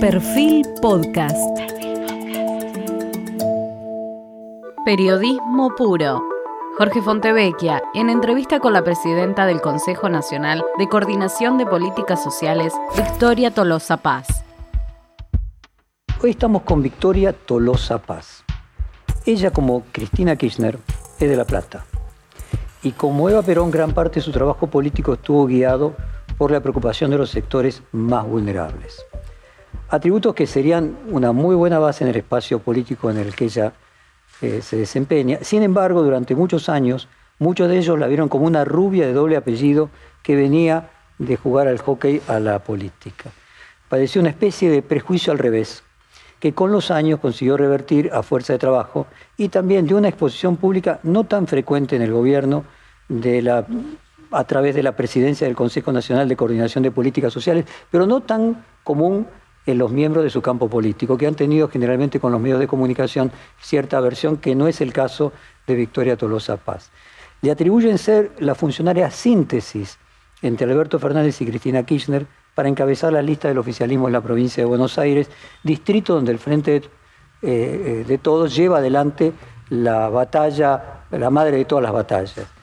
Perfil Podcast. Periodismo puro. Jorge Fontevecchia, en entrevista con la presidenta del Consejo Nacional de Coordinación de Políticas Sociales, Victoria Tolosa Paz. Hoy estamos con Victoria Tolosa Paz. Ella, como Cristina Kirchner, es de La Plata. Y como Eva Perón, gran parte de su trabajo político estuvo guiado por la preocupación de los sectores más vulnerables. Atributos que serían una muy buena base en el espacio político en el que ella eh, se desempeña. Sin embargo, durante muchos años, muchos de ellos la vieron como una rubia de doble apellido que venía de jugar al hockey a la política. Padeció una especie de prejuicio al revés, que con los años consiguió revertir a fuerza de trabajo y también de una exposición pública no tan frecuente en el gobierno de la, a través de la presidencia del Consejo Nacional de Coordinación de Políticas Sociales, pero no tan común en los miembros de su campo político, que han tenido generalmente con los medios de comunicación cierta aversión, que no es el caso de Victoria Tolosa Paz. Le atribuyen ser la funcionaria síntesis entre Alberto Fernández y Cristina Kirchner para encabezar la lista del oficialismo en la provincia de Buenos Aires, distrito donde el Frente eh, eh, de Todos lleva adelante la batalla, la madre de todas las batallas.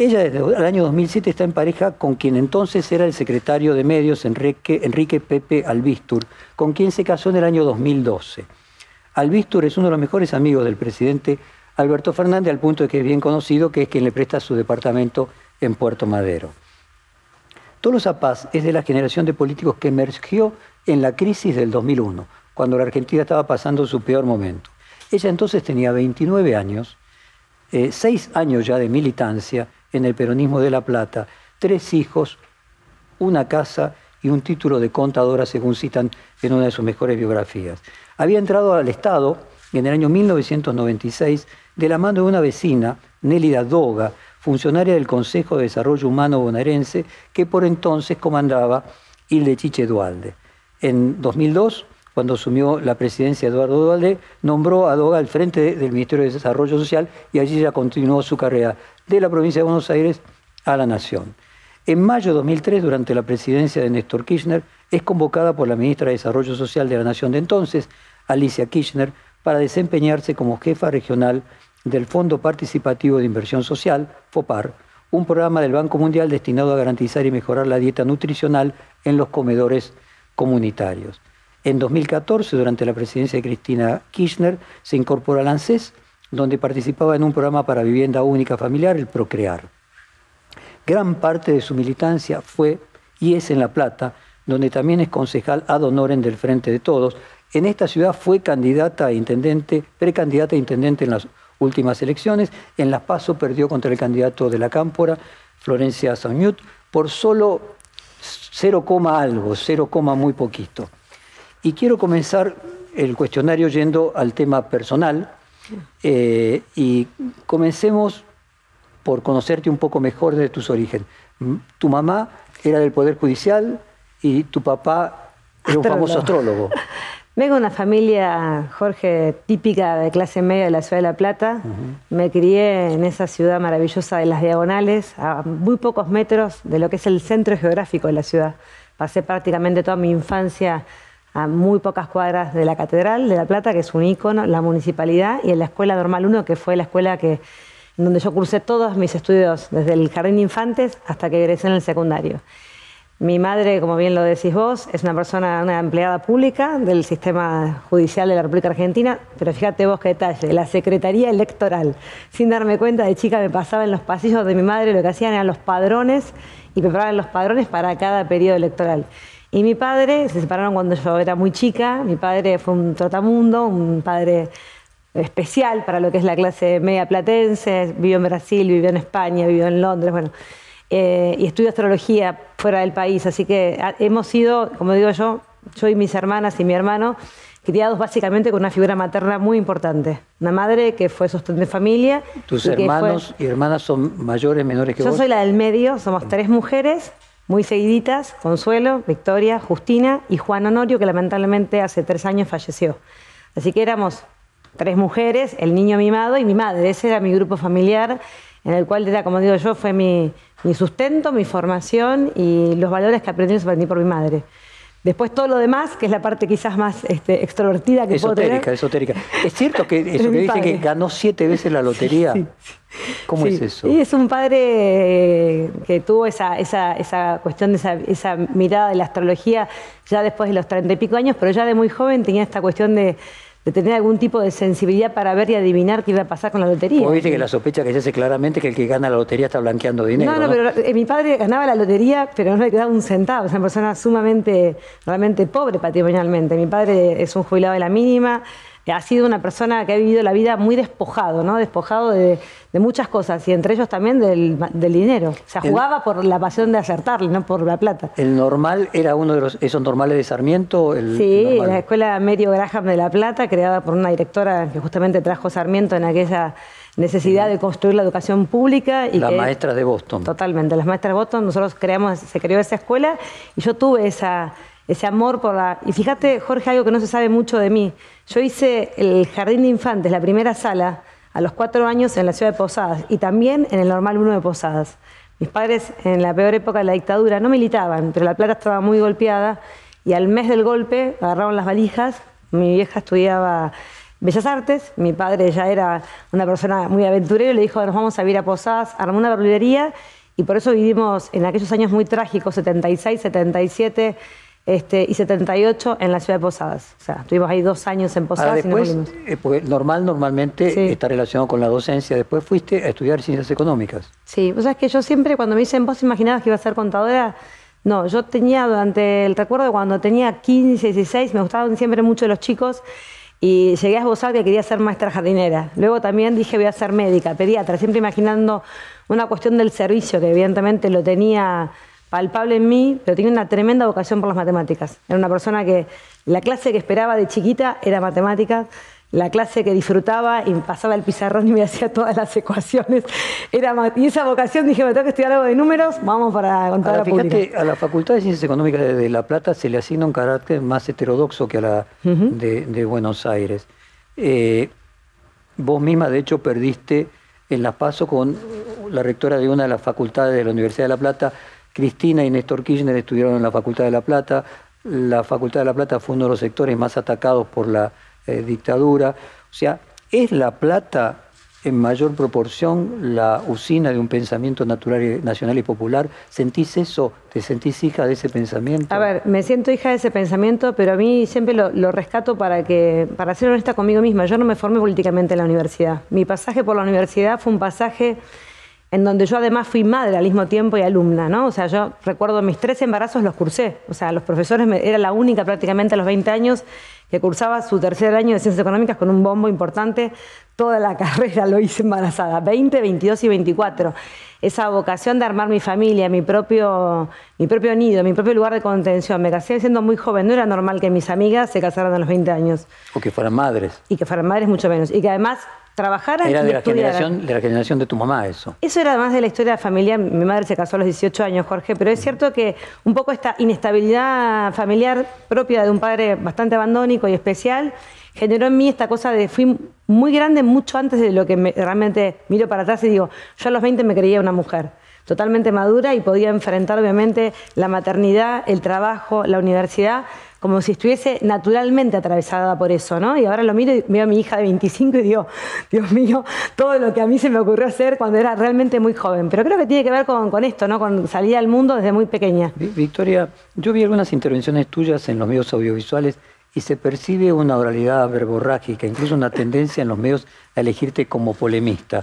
Ella desde el año 2007 está en pareja con quien entonces era el secretario de Medios, Enrique, Enrique Pepe Albistur, con quien se casó en el año 2012. Albistur es uno de los mejores amigos del presidente Alberto Fernández, al punto de que es bien conocido que es quien le presta su departamento en Puerto Madero. Tolosa Paz es de la generación de políticos que emergió en la crisis del 2001, cuando la Argentina estaba pasando su peor momento. Ella entonces tenía 29 años, eh, seis años ya de militancia en el peronismo de La Plata, tres hijos, una casa y un título de contadora, según citan en una de sus mejores biografías. Había entrado al Estado en el año 1996 de la mano de una vecina, Nélida Doga, funcionaria del Consejo de Desarrollo Humano bonaerense, que por entonces comandaba Hilde Chiche Dualde. En 2002, cuando asumió la presidencia Eduardo Dualde, nombró a Doga al frente del Ministerio de Desarrollo Social y allí ya continuó su carrera de la provincia de Buenos Aires a la Nación. En mayo de 2003, durante la presidencia de Néstor Kirchner, es convocada por la ministra de Desarrollo Social de la Nación de entonces, Alicia Kirchner, para desempeñarse como jefa regional del Fondo Participativo de Inversión Social, FOPAR, un programa del Banco Mundial destinado a garantizar y mejorar la dieta nutricional en los comedores comunitarios. En 2014, durante la presidencia de Cristina Kirchner, se incorpora al ANSES, donde participaba en un programa para vivienda única familiar, el Procrear. Gran parte de su militancia fue y es en La Plata, donde también es concejal ad honorem del Frente de Todos. En esta ciudad fue candidata a intendente, precandidata a intendente en las últimas elecciones. En Las Paso perdió contra el candidato de la Cámpora, Florencia Sañut, por solo 0, algo, 0, muy poquito. Y quiero comenzar el cuestionario yendo al tema personal. Eh, y comencemos por conocerte un poco mejor de tus orígenes. Tu mamá era del Poder Judicial y tu papá era un famoso astrólogo. Vengo de una familia, Jorge, típica de clase media de la ciudad de La Plata. Me crié en esa ciudad maravillosa de las Diagonales, a muy pocos metros de lo que es el centro geográfico de la ciudad. Pasé prácticamente toda mi infancia a muy pocas cuadras de la Catedral de La Plata, que es un ícono, la municipalidad, y en la Escuela Normal 1, que fue la escuela que, donde yo cursé todos mis estudios, desde el jardín de infantes hasta que egresé en el secundario. Mi madre, como bien lo decís vos, es una persona, una empleada pública del sistema judicial de la República Argentina, pero fíjate vos qué detalle, la Secretaría Electoral. Sin darme cuenta, de chica me pasaba en los pasillos de mi madre, lo que hacían eran los padrones y preparaban los padrones para cada periodo electoral. Y mi padre, se separaron cuando yo era muy chica, mi padre fue un trotamundo, un padre especial para lo que es la clase media platense, vivió en Brasil, vivió en España, vivió en Londres, bueno eh, y estudio astrología fuera del país. Así que ah, hemos sido, como digo yo, yo y mis hermanas y mi hermano, criados básicamente con una figura materna muy importante. Una madre que fue sostén de familia. ¿Tus hermanos y hermanas son mayores, menores que vos? Yo soy la del medio, somos tres mujeres muy seguiditas, Consuelo, Victoria, Justina y Juan Honorio, que lamentablemente hace tres años falleció. Así que éramos tres mujeres, el niño mimado y mi madre. Ese era mi grupo familiar, en el cual era, como digo yo, fue mi, sustento, mi formación y los valores que aprendí aprendí por mi madre. Después todo lo demás, que es la parte quizás más este, extrovertida que esotérica, puedo tener. Esotérica, Es cierto que eso que dice que ganó siete veces la lotería. ¿Cómo es eso? Sí, es un padre que tuvo esa, esa, esa cuestión de esa, esa, mirada de la astrología ya después de los treinta y pico años, pero ya de muy joven tenía esta cuestión de de tener algún tipo de sensibilidad para ver y adivinar qué iba a pasar con la lotería. Vos viste que la sospecha que se hace claramente que el que gana la lotería está blanqueando dinero. No, no, pero eh, mi padre ganaba la lotería, pero no le quedaba un centavo. Es una persona sumamente, realmente pobre patrimonialmente. Mi padre es un jubilado de la mínima ha sido una persona que ha vivido la vida muy despojado, ¿no? Despojado de, muchas cosas y entre ellos también del, dinero. O sea, jugaba por la pasión de acertarle, no por la plata. ¿El normal era uno de los, esos normales de Sarmiento? El, sí, la escuela Medio Graham de La Plata, creada por una directora que justamente trajo Sarmiento en aquella necesidad de construir la educación pública. Y las maestras de Boston. Totalmente, las maestras de Boston, nosotros creamos, se creó esa escuela y yo tuve esa ese amor por la... Y fíjate, Jorge, algo que no se sabe mucho de mí. Yo hice el Jardín de Infantes, la primera sala, a los cuatro años en la ciudad de Posadas y también en el Normal 1 de Posadas. Mis padres en la peor época de la dictadura no militaban, pero la plata estaba muy golpeada y al mes del golpe agarraron las valijas. Mi vieja estudiaba Bellas Artes, mi padre ya era una persona muy aventurera y le dijo, nos vamos a vivir a Posadas, armó una verdulería y por eso vivimos en aquellos años muy trágicos, 76, 77, este, y 78 en la ciudad de Posadas. O sea, estuvimos ahí dos años en Posadas después, y nos eh, pues, normal, normalmente está relacionado con la docencia. Después fuiste a estudiar ciencias económicas. Sí, o sea, es que yo siempre cuando me dicen, ¿vos imaginabas que iba a ser contadora? No, yo tenía durante el recuerdo cuando tenía 15, 16, me gustaban siempre mucho los chicos y llegué a esbozar que quería ser maestra jardinera. Luego también dije voy a ser médica, pediatra, siempre imaginando una cuestión del servicio que evidentemente lo tenía palpable en mí, pero tenía una tremenda vocación por las matemáticas. Era una persona que la clase que esperaba de chiquita era matemáticas, la clase que disfrutaba y pasaba el pizarrón y me hacía todas las ecuaciones. Era, y esa vocación dije, me tengo que estudiar algo de números, vamos para contar la fíjate, A la Facultad de Ciencias Económicas de, La Plata se le asigna un carácter más heterodoxo que a la de, Buenos Aires. Eh, vos misma, de hecho, perdiste en la paso con la rectora de una de las facultades de la Universidad de La Plata, Cristina y Néstor Kirchner estuvieron en la Facultad de La Plata. La Facultad de La Plata fue uno de los sectores más atacados por la eh, dictadura. O sea, ¿es La Plata en mayor proporción la usina de un pensamiento natural, nacional y popular. ¿Sentís eso? ¿Te sentís hija de ese pensamiento? A ver, me siento hija de ese pensamiento, pero a mí siempre lo, rescato para que, para ser honesta conmigo misma. Yo no me formé políticamente en la universidad. Mi pasaje por la universidad fue un pasaje en donde yo además fui madre al mismo tiempo y alumna, ¿no? O sea, yo recuerdo mis tres embarazos los cursé, o sea, los profesores, era la única prácticamente a los 20 años que cursaba su tercer año de Ciencias Económicas con un bombo importante, toda la carrera lo hice embarazada, 20, 22 y 24. Esa vocación de armar mi familia, mi propio, mi propio nido, mi propio lugar de contención. Me casé siendo muy joven, no era normal que mis amigas se casaran a los 20 años. O que fueran madres. Y que fueran madres mucho menos. Y que además era de la, generación, de la generación de tu mamá eso. Eso era además de la historia de familia. Mi madre se casó a los 18 años, Jorge, pero es cierto que un poco esta inestabilidad familiar propia de un padre bastante abandónico y especial generó en mí esta cosa de fui muy grande mucho antes de lo que realmente miro para atrás y digo, yo a los 20 me creía una mujer totalmente madura y podía enfrentar obviamente la maternidad, el trabajo, la universidad como si estuviese naturalmente atravesada por eso, ¿no? Y ahora lo miro y veo a mi hija de 25 y digo, Dios mío, todo lo que a mí se me ocurrió hacer cuando era realmente muy joven. Pero creo que tiene que ver con, esto, ¿no? Con salir al mundo desde muy pequeña. Victoria, yo vi algunas intervenciones tuyas en los medios audiovisuales y se percibe una oralidad verborrágica, incluso una tendencia en los medios a elegirte como polemista.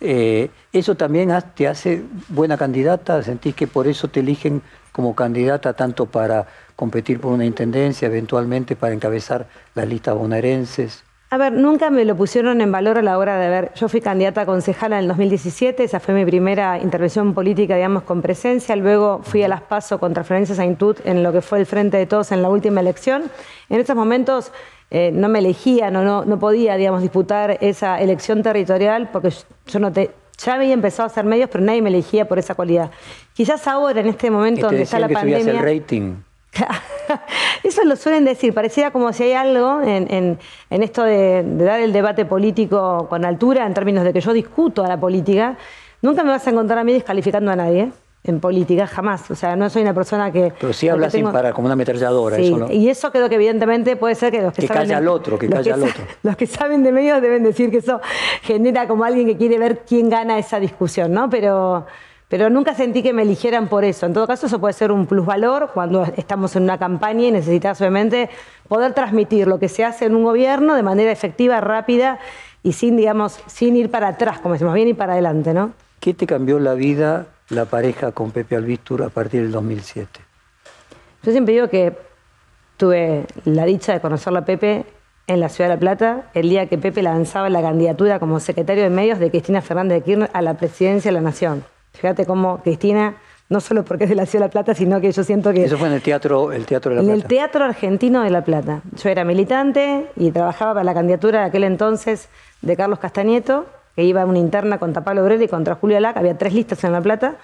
Eh, ¿Eso también te hace buena candidata? ¿Sentís que por eso te eligen como candidata tanto para competir por una intendencia, eventualmente para encabezar las listas bonaerenses? A ver, nunca me lo pusieron en valor a la hora de ver. Yo fui candidata a concejala en el 2017, esa fue mi primera intervención política, digamos, con presencia. Luego fui a las PASO contra Florencia Saintud en lo que fue el Frente de Todos en la última elección. En esos momentos eh, no me elegían o no, no podía, digamos, disputar esa elección territorial porque yo no te, ya había empezado a hacer medios, pero nadie me elegía por esa cualidad. Quizás ahora, en este momento donde está la que pandemia. el rating. Eso lo suelen decir, pareciera como si hay algo en, esto de, dar el debate político con altura, en términos de que yo discuto a la política. Nunca me vas a encontrar a mí descalificando a nadie. En política, jamás. O sea, no soy una persona que... Pero sí hablas sin parar, como una ametralladora, sí, eso no. Y eso creo que evidentemente puede ser que los que, que saben... calla al otro, que calla al otro. Los que saben de medios deben decir que eso genera como alguien que quiere ver quién gana esa discusión, ¿no? Pero, pero nunca sentí que me eligieran por eso. En todo caso, eso puede ser un plusvalor cuando estamos en una campaña y necesitas obviamente poder transmitir lo que se hace en un gobierno de manera efectiva, rápida y sin, digamos, sin ir para atrás, como decimos, bien ir para adelante, ¿no? ¿Qué te cambió la vida la pareja con Pepe Albistur a partir del 2007? Yo siempre digo que tuve la dicha de conocerla a Pepe en la Ciudad de La Plata, el día que Pepe lanzaba la candidatura como secretario de medios de Cristina Fernández de Kirchner a la presidencia de la Nación. Fíjate cómo Cristina, no solo porque es de la Ciudad de La Plata, sino que yo siento que... Eso fue en el Teatro, el teatro de La en Plata. el Teatro Argentino de La Plata. Yo era militante y trabajaba para la candidatura de aquel entonces de Carlos Castañeto, que iba una interna contra Pablo Obrero y contra Julio Lac, había tres listas en La Plata,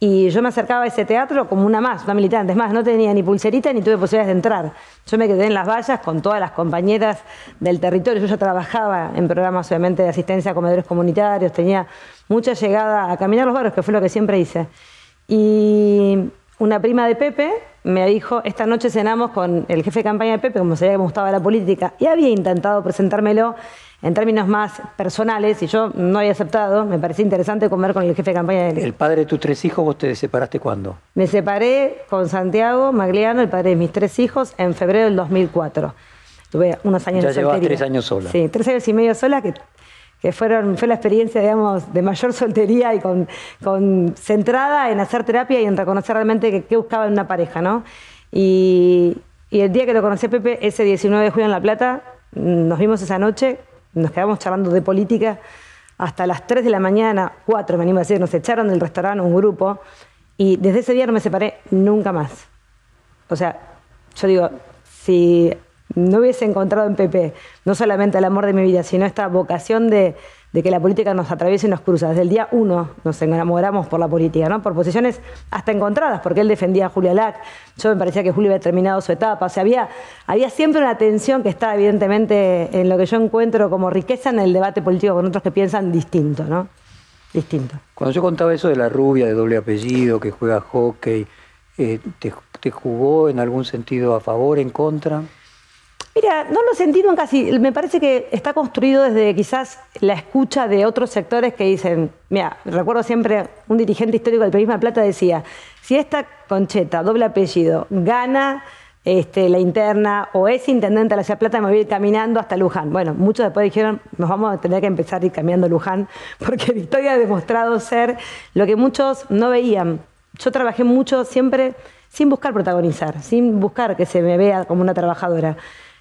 y yo me acercaba a ese teatro como una más, una militante. Es más, no tenía ni pulserita ni tuve posibilidades de entrar. Yo me quedé en las vallas con todas las compañeras del territorio. Yo ya trabajaba en programas, obviamente, de asistencia a comedores comunitarios. Tenía mucha llegada a caminar los barrios, que fue lo que siempre hice. Y una prima de Pepe me dijo, esta noche cenamos con el jefe de campaña de Pepe, como sabía que me gustaba la política, y había intentado presentármelo en términos más personales, y yo no había aceptado, me parecía interesante comer con el jefe de campaña de El padre de tus tres hijos, ¿vos te separaste cuándo? Me separé con Santiago Magliano, el padre de mis tres hijos, en febrero del 2004. Tuve unos años Ya de llevabas soltería. tres años sola. Sí, tres años y medio sola, que, que fueron, fue la experiencia, digamos, de mayor soltería y con, con centrada en hacer terapia y en reconocer realmente qué buscaba en una pareja, ¿no? Y, y el día que lo conocí a Pepe, ese 19 de julio en La Plata, nos vimos esa noche, nos quedamos charlando de política hasta las 3 de la mañana, 4 me animo a decir, nos echaron del restaurante un grupo y desde ese día no me separé nunca más. O sea, yo digo, si no hubiese encontrado en Pepe no solamente el amor de mi vida, sino esta vocación de, de que la política nos atraviese y nos cruza. Desde el día uno nos enamoramos por la política, ¿no? Por posiciones hasta encontradas, porque él defendía a Julia Lac, yo me parecía que Julio había terminado su etapa. O sea, había, había siempre una tensión que está evidentemente en lo que yo encuentro como riqueza en el debate político con otros que piensan distinto, ¿no? Distinto. Cuando yo contaba eso de la rubia de doble apellido, que juega hockey, eh, ¿te, te jugó en algún sentido a favor, en contra? Mira, no lo sentí nunca así. Me parece que está construido desde quizás la escucha de otros sectores que dicen, mira, recuerdo siempre un dirigente histórico del Periodismo de Plata decía, si esta concheta, doble apellido, gana este, la interna o es intendente de la Ciudad Plata, me voy a ir caminando hasta Luján. Bueno, muchos después dijeron, nos vamos a tener que empezar a ir caminando Luján, porque Victoria ha demostrado ser lo que muchos no veían. Yo trabajé mucho siempre sin buscar protagonizar, sin buscar que se me vea como una trabajadora.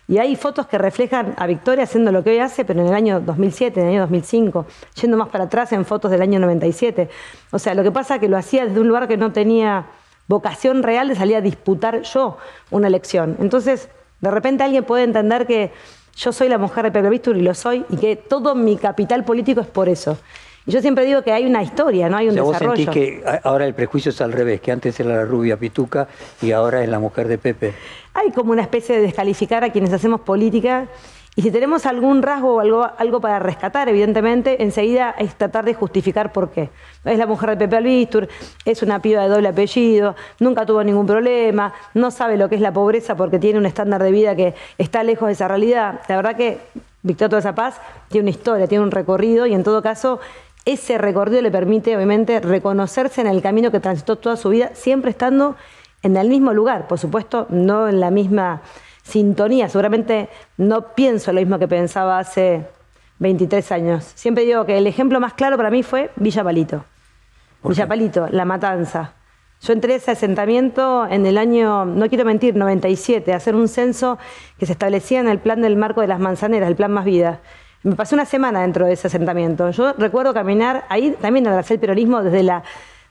Y hay fotos que reflejan a Victoria haciendo lo que hoy hace, pero en el año 2007, en el año 2005, yendo más para atrás en fotos del año 97. O sea, lo que pasa es que lo hacía desde un lugar que no tenía vocación real de salir a disputar yo una elección. Entonces, de repente alguien puede entender que yo soy la mujer de Pepe Víctor y lo soy, y que todo mi capital político es por eso. Y yo siempre digo que hay una historia, no hay O un sea, vos desarrollo. sentís que ahora el prejuicio es al revés, que antes era la rubia pituca y ahora es la mujer de Pepe. hay como una especie de descalificar a quienes hacemos política y si tenemos algún rasgo o algo, algo para rescatar, evidentemente, enseguida es tratar de justificar por qué. Es la mujer de Pepe Albistur, es una piba de doble apellido, nunca tuvo ningún problema, no sabe lo que es la pobreza porque tiene un estándar de vida que está lejos de esa realidad. La verdad que Victoria Toda Paz tiene una historia, tiene un recorrido y en todo caso ese recorrido le permite obviamente reconocerse en el camino que transitó toda su vida, siempre estando en el mismo lugar, por supuesto, no en la misma sintonía. Seguramente no pienso lo mismo que pensaba hace 23 años. Siempre digo que el ejemplo más claro para mí fue Villa Palito. ¿Por Villa? Palito, La Matanza. Yo entré a ese asentamiento en el año, no quiero mentir, 97, a hacer un censo que se establecía en el plan del marco de las manzaneras, el plan Más Vida. Me pasé una semana dentro de ese asentamiento. Yo recuerdo caminar ahí, también abracé el peronismo desde la,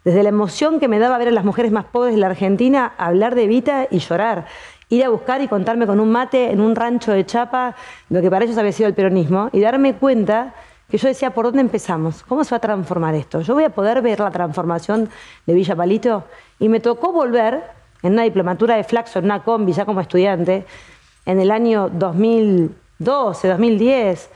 desde la emoción que me daba ver a las mujeres más pobres de la Argentina hablar de Evita y llorar. Ir a buscar y contarme con un mate en un rancho de Chapa lo que para ellos había sido el peronismo y darme cuenta que yo decía, ¿por dónde empezamos? ¿Cómo se va a transformar esto? ¿Yo voy a poder ver la transformación de Villa Palito? Y me tocó volver en una diplomatura de Flaxo, en una combi, ya como estudiante, en el año 2012, 2010,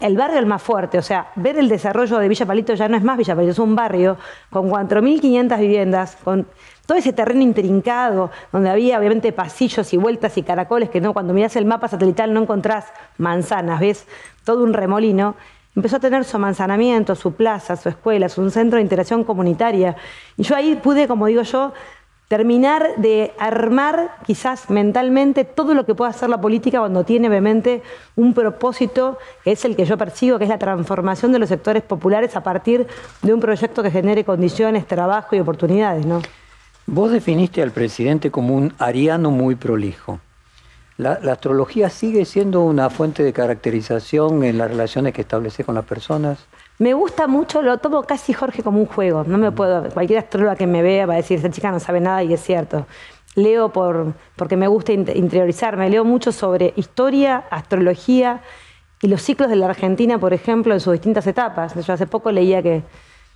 el barrio el más fuerte, o sea, ver el desarrollo de Villa Palito ya no es más Villa Palito, es un barrio con 4.500 viviendas, con todo ese terreno intrincado, donde había obviamente pasillos y vueltas y caracoles, que no, cuando miras el mapa satelital no encontrás manzanas, ves todo un remolino, empezó a tener su manzanamiento, su plaza, su escuela, su centro de interacción comunitaria. Y yo ahí pude, como digo yo, terminar de armar quizás mentalmente todo lo que pueda hacer la política cuando tiene obviamente un propósito que es el que yo percibo, que es la transformación de los sectores populares a partir de un proyecto que genere condiciones, trabajo y oportunidades. ¿no? Vos definiste al presidente como un ariano muy prolijo. La, astrología sigue siendo una fuente de caracterización en las relaciones que establece con las personas. Me gusta mucho, lo tomo casi Jorge como un juego. No me puedo, cualquier astróloga que me vea va a decir, esta chica no sabe nada y es cierto. Leo por, porque me gusta interiorizarme, leo mucho sobre historia, astrología y los ciclos de la Argentina, por ejemplo, en sus distintas etapas. Yo hace poco leía que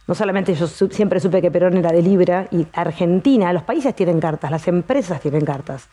no solamente yo siempre supe que Perón era de Libra y Argentina, los países tienen cartas, las empresas tienen cartas.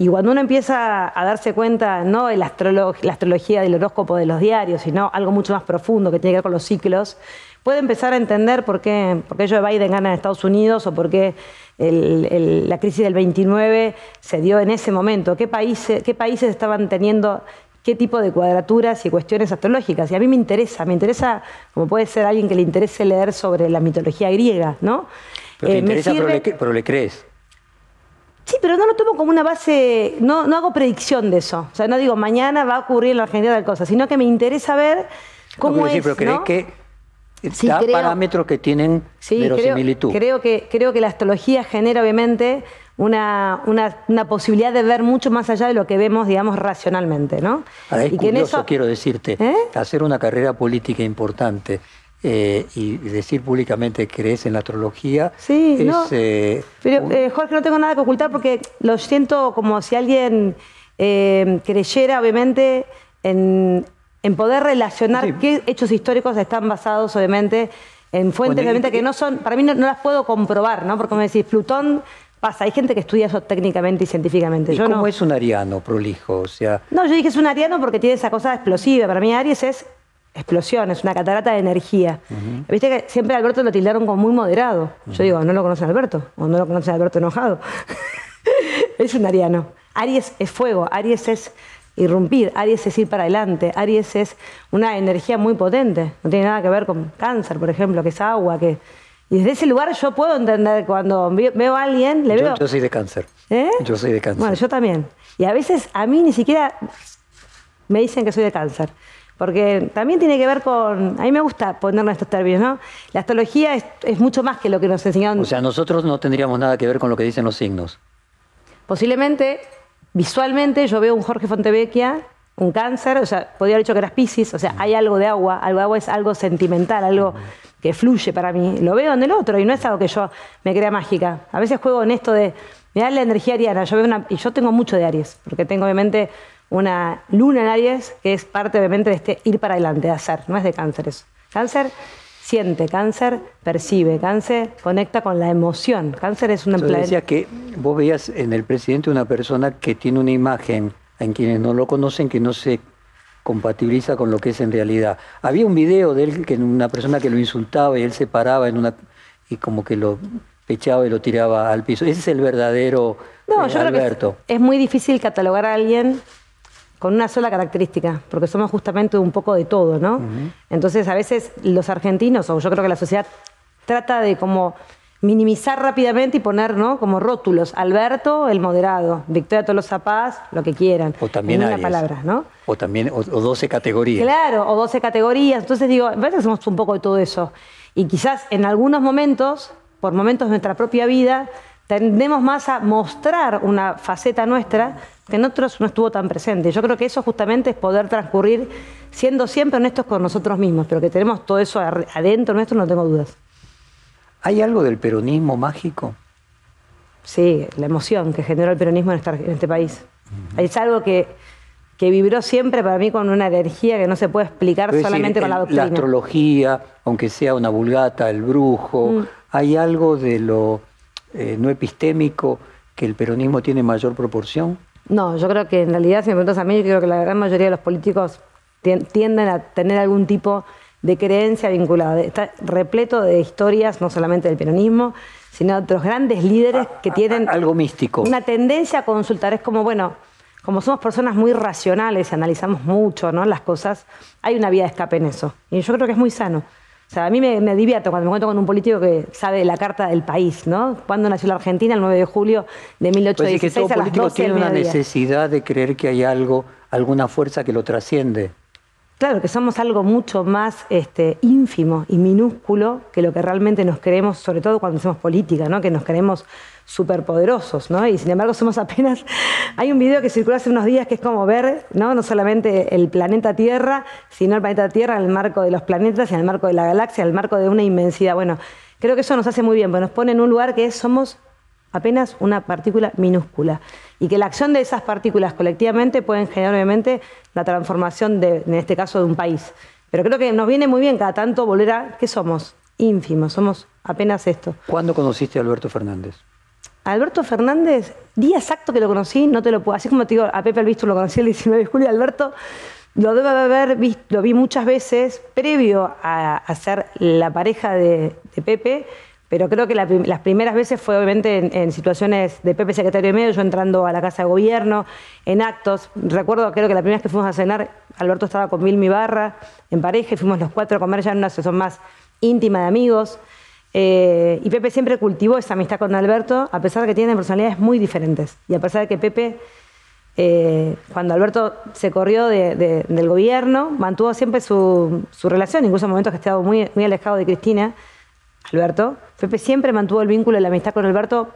Y cuando uno empieza a darse cuenta, no de la, astrología del horóscopo de los diarios, sino algo mucho más profundo que tiene que ver con los ciclos, puede empezar a entender por qué, por qué Joe Biden gana en Estados Unidos o por qué la crisis del 29 se dio en ese momento, qué países, qué países estaban teniendo qué tipo de cuadraturas y cuestiones astrológicas. Y a mí me interesa, me interesa, como puede ser alguien que le interese leer sobre la mitología griega, ¿no? Pero te eh, interesa, pero le crees. Sí, pero no lo tomo como una base, no, no hago predicción de eso. O sea, no digo mañana va a ocurrir en la Argentina tal cosa, sino que me interesa ver cómo es. Sí, pero crees que da parámetros que tienen sí, verosimilitud. Creo, que, creo que la astrología genera obviamente una, una, posibilidad de ver mucho más allá de lo que vemos, digamos, racionalmente, ¿no? y que en eso, quiero decirte, ¿Eh? hacer una carrera política importante eh, y decir públicamente que crees en la astrología. Sí, no. Eh, pero eh, Jorge, no tengo nada que ocultar porque lo siento como si alguien creyera, obviamente, en, poder relacionar qué hechos históricos están basados, obviamente, en fuentes obviamente que no son, para mí no, las puedo comprobar, ¿no? Porque me decís, Plutón pasa, hay gente que estudia eso técnicamente y científicamente. ¿Y yo cómo es un ariano prolijo? O sea... No, yo dije es un ariano porque tiene esa cosa explosiva. Para mí Aries es explosión, es una catarata de energía. Viste que siempre a Alberto lo tildaron como muy moderado. Yo digo, no lo conocen Alberto, o no lo conocen Alberto enojado. es un ariano. Aries es fuego, Aries es irrumpir, Aries es ir para adelante, Aries es una energía muy potente. No tiene nada que ver con cáncer, por ejemplo, que es agua, que... Y desde ese lugar yo puedo entender cuando veo a alguien, le veo... Yo soy de cáncer. ¿Eh? Yo soy de cáncer. Bueno, yo también. Y a veces a mí ni siquiera me dicen que soy de cáncer. Porque también tiene que ver con. A mí me gusta ponernos estos términos, ¿no? La astrología es, mucho más que lo que nos enseñaron. O sea, nosotros no tendríamos nada que ver con lo que dicen los signos. Posiblemente, visualmente, yo veo un Jorge Fontevecchia, un cáncer, o sea, podría haber dicho que eras Pisces, o sea, hay algo de agua, algo de agua es algo sentimental, algo que fluye para mí. Lo veo en el otro y no es algo que yo me crea mágica. A veces juego en esto de. Mirá la energía ariana. Yo veo una, y yo tengo mucho de Aries, porque tengo obviamente una luna en Aries, que es parte obviamente de este ir para adelante, de hacer, no es de cáncer eso. Cáncer siente, cáncer percibe, cáncer conecta con la emoción. Cáncer es un empleado. decía que vos veías en el presidente una persona que tiene una imagen, en quienes no lo conocen, que no se compatibiliza con lo que es en realidad. Había un video de él, que una persona que lo insultaba y él se paraba en una y como que lo pechaba y lo tiraba al piso. Ese es el verdadero no, yo Alberto. Creo que es muy difícil catalogar a alguien con una sola característica, porque somos justamente un poco de todo, ¿no? Entonces, a veces los argentinos, o yo creo que la sociedad trata de como minimizar rápidamente y poner, ¿no? Como rótulos. Alberto, el moderado. Victoria Tolosa Paz, lo que quieran. O también una palabra, ¿no? O también, o, 12 categorías. Claro, o 12 categorías. Entonces digo, parece que somos un poco de todo eso. Y quizás en algunos momentos, por momentos de nuestra propia vida, tendemos más a mostrar una faceta nuestra en otros no estuvo tan presente. Yo creo que eso justamente es poder transcurrir siendo siempre honestos con nosotros mismos, pero que tenemos todo eso adentro nuestro, no tengo dudas. ¿Hay algo del peronismo mágico? Sí, la emoción que generó el peronismo en, este país. Es algo que, que, vibró siempre para mí con una energía que no se puede explicar solamente con la doctrina. La astrología, aunque sea una vulgata, el brujo, mm. hay algo de lo eh, no epistémico que el peronismo tiene mayor proporción? No, yo creo que en realidad, si me preguntas a mí, yo creo que la gran mayoría de los políticos tienden a tener algún tipo de creencia vinculada. Está repleto de historias, no solamente del peronismo, sino de otros grandes líderes que tienen... Algo místico. Una tendencia a consultar. Es como, bueno, como somos personas muy racionales y analizamos mucho ¿no? las cosas, hay una vía de escape en eso. Y yo creo que es muy sano. O sea, a mí me, divierto cuando me encuentro con un político que sabe la carta del país, ¿no? Cuando nació la Argentina, el 9 de julio de 1816 pues que todo a las político tiene una necesidad de creer que hay algo, alguna fuerza que lo trasciende. Claro, que somos algo mucho más este, ínfimo y minúsculo que lo que realmente nos queremos, sobre todo cuando hacemos política, ¿no? que nos queremos superpoderosos, ¿no? Y sin embargo somos apenas... Hay un video que circuló hace unos días que es como ver, ¿no? No solamente el planeta Tierra, sino el planeta Tierra en el marco de los planetas, en el marco de la galaxia, en el marco de una inmensidad. Bueno, creo que eso nos hace muy bien, porque nos pone en un lugar que somos apenas una partícula minúscula. Y que la acción de esas partículas colectivamente pueden generar obviamente la transformación, de, en este caso, de un país. Pero creo que nos viene muy bien cada tanto volver a, ¿qué somos? Ínfimos, somos apenas esto. ¿Cuándo conociste a Alberto Fernández? Alberto Fernández, día exacto que lo conocí, no te lo puedo. Así como te digo, a Pepe Albisto lo conocí el 19 de julio, Alberto lo debe haber visto, lo vi muchas veces previo a, ser la pareja de, Pepe, pero creo que las primeras veces fue obviamente en, situaciones de Pepe secretario de medio, yo entrando a la casa de gobierno, en actos. Recuerdo, creo que la primera vez que fuimos a cenar, Alberto estaba con Vilmi Barra en pareja fuimos los cuatro a comer ya en una sesión más íntima de amigos. Eh, y Pepe siempre cultivó esa amistad con Alberto, a pesar de que tienen personalidades muy diferentes. Y a pesar de que Pepe, eh, cuando Alberto se corrió del gobierno, mantuvo siempre su, relación, incluso en momentos que estaba muy, muy alejado de Cristina, Alberto. Pepe siempre mantuvo el vínculo y la amistad con Alberto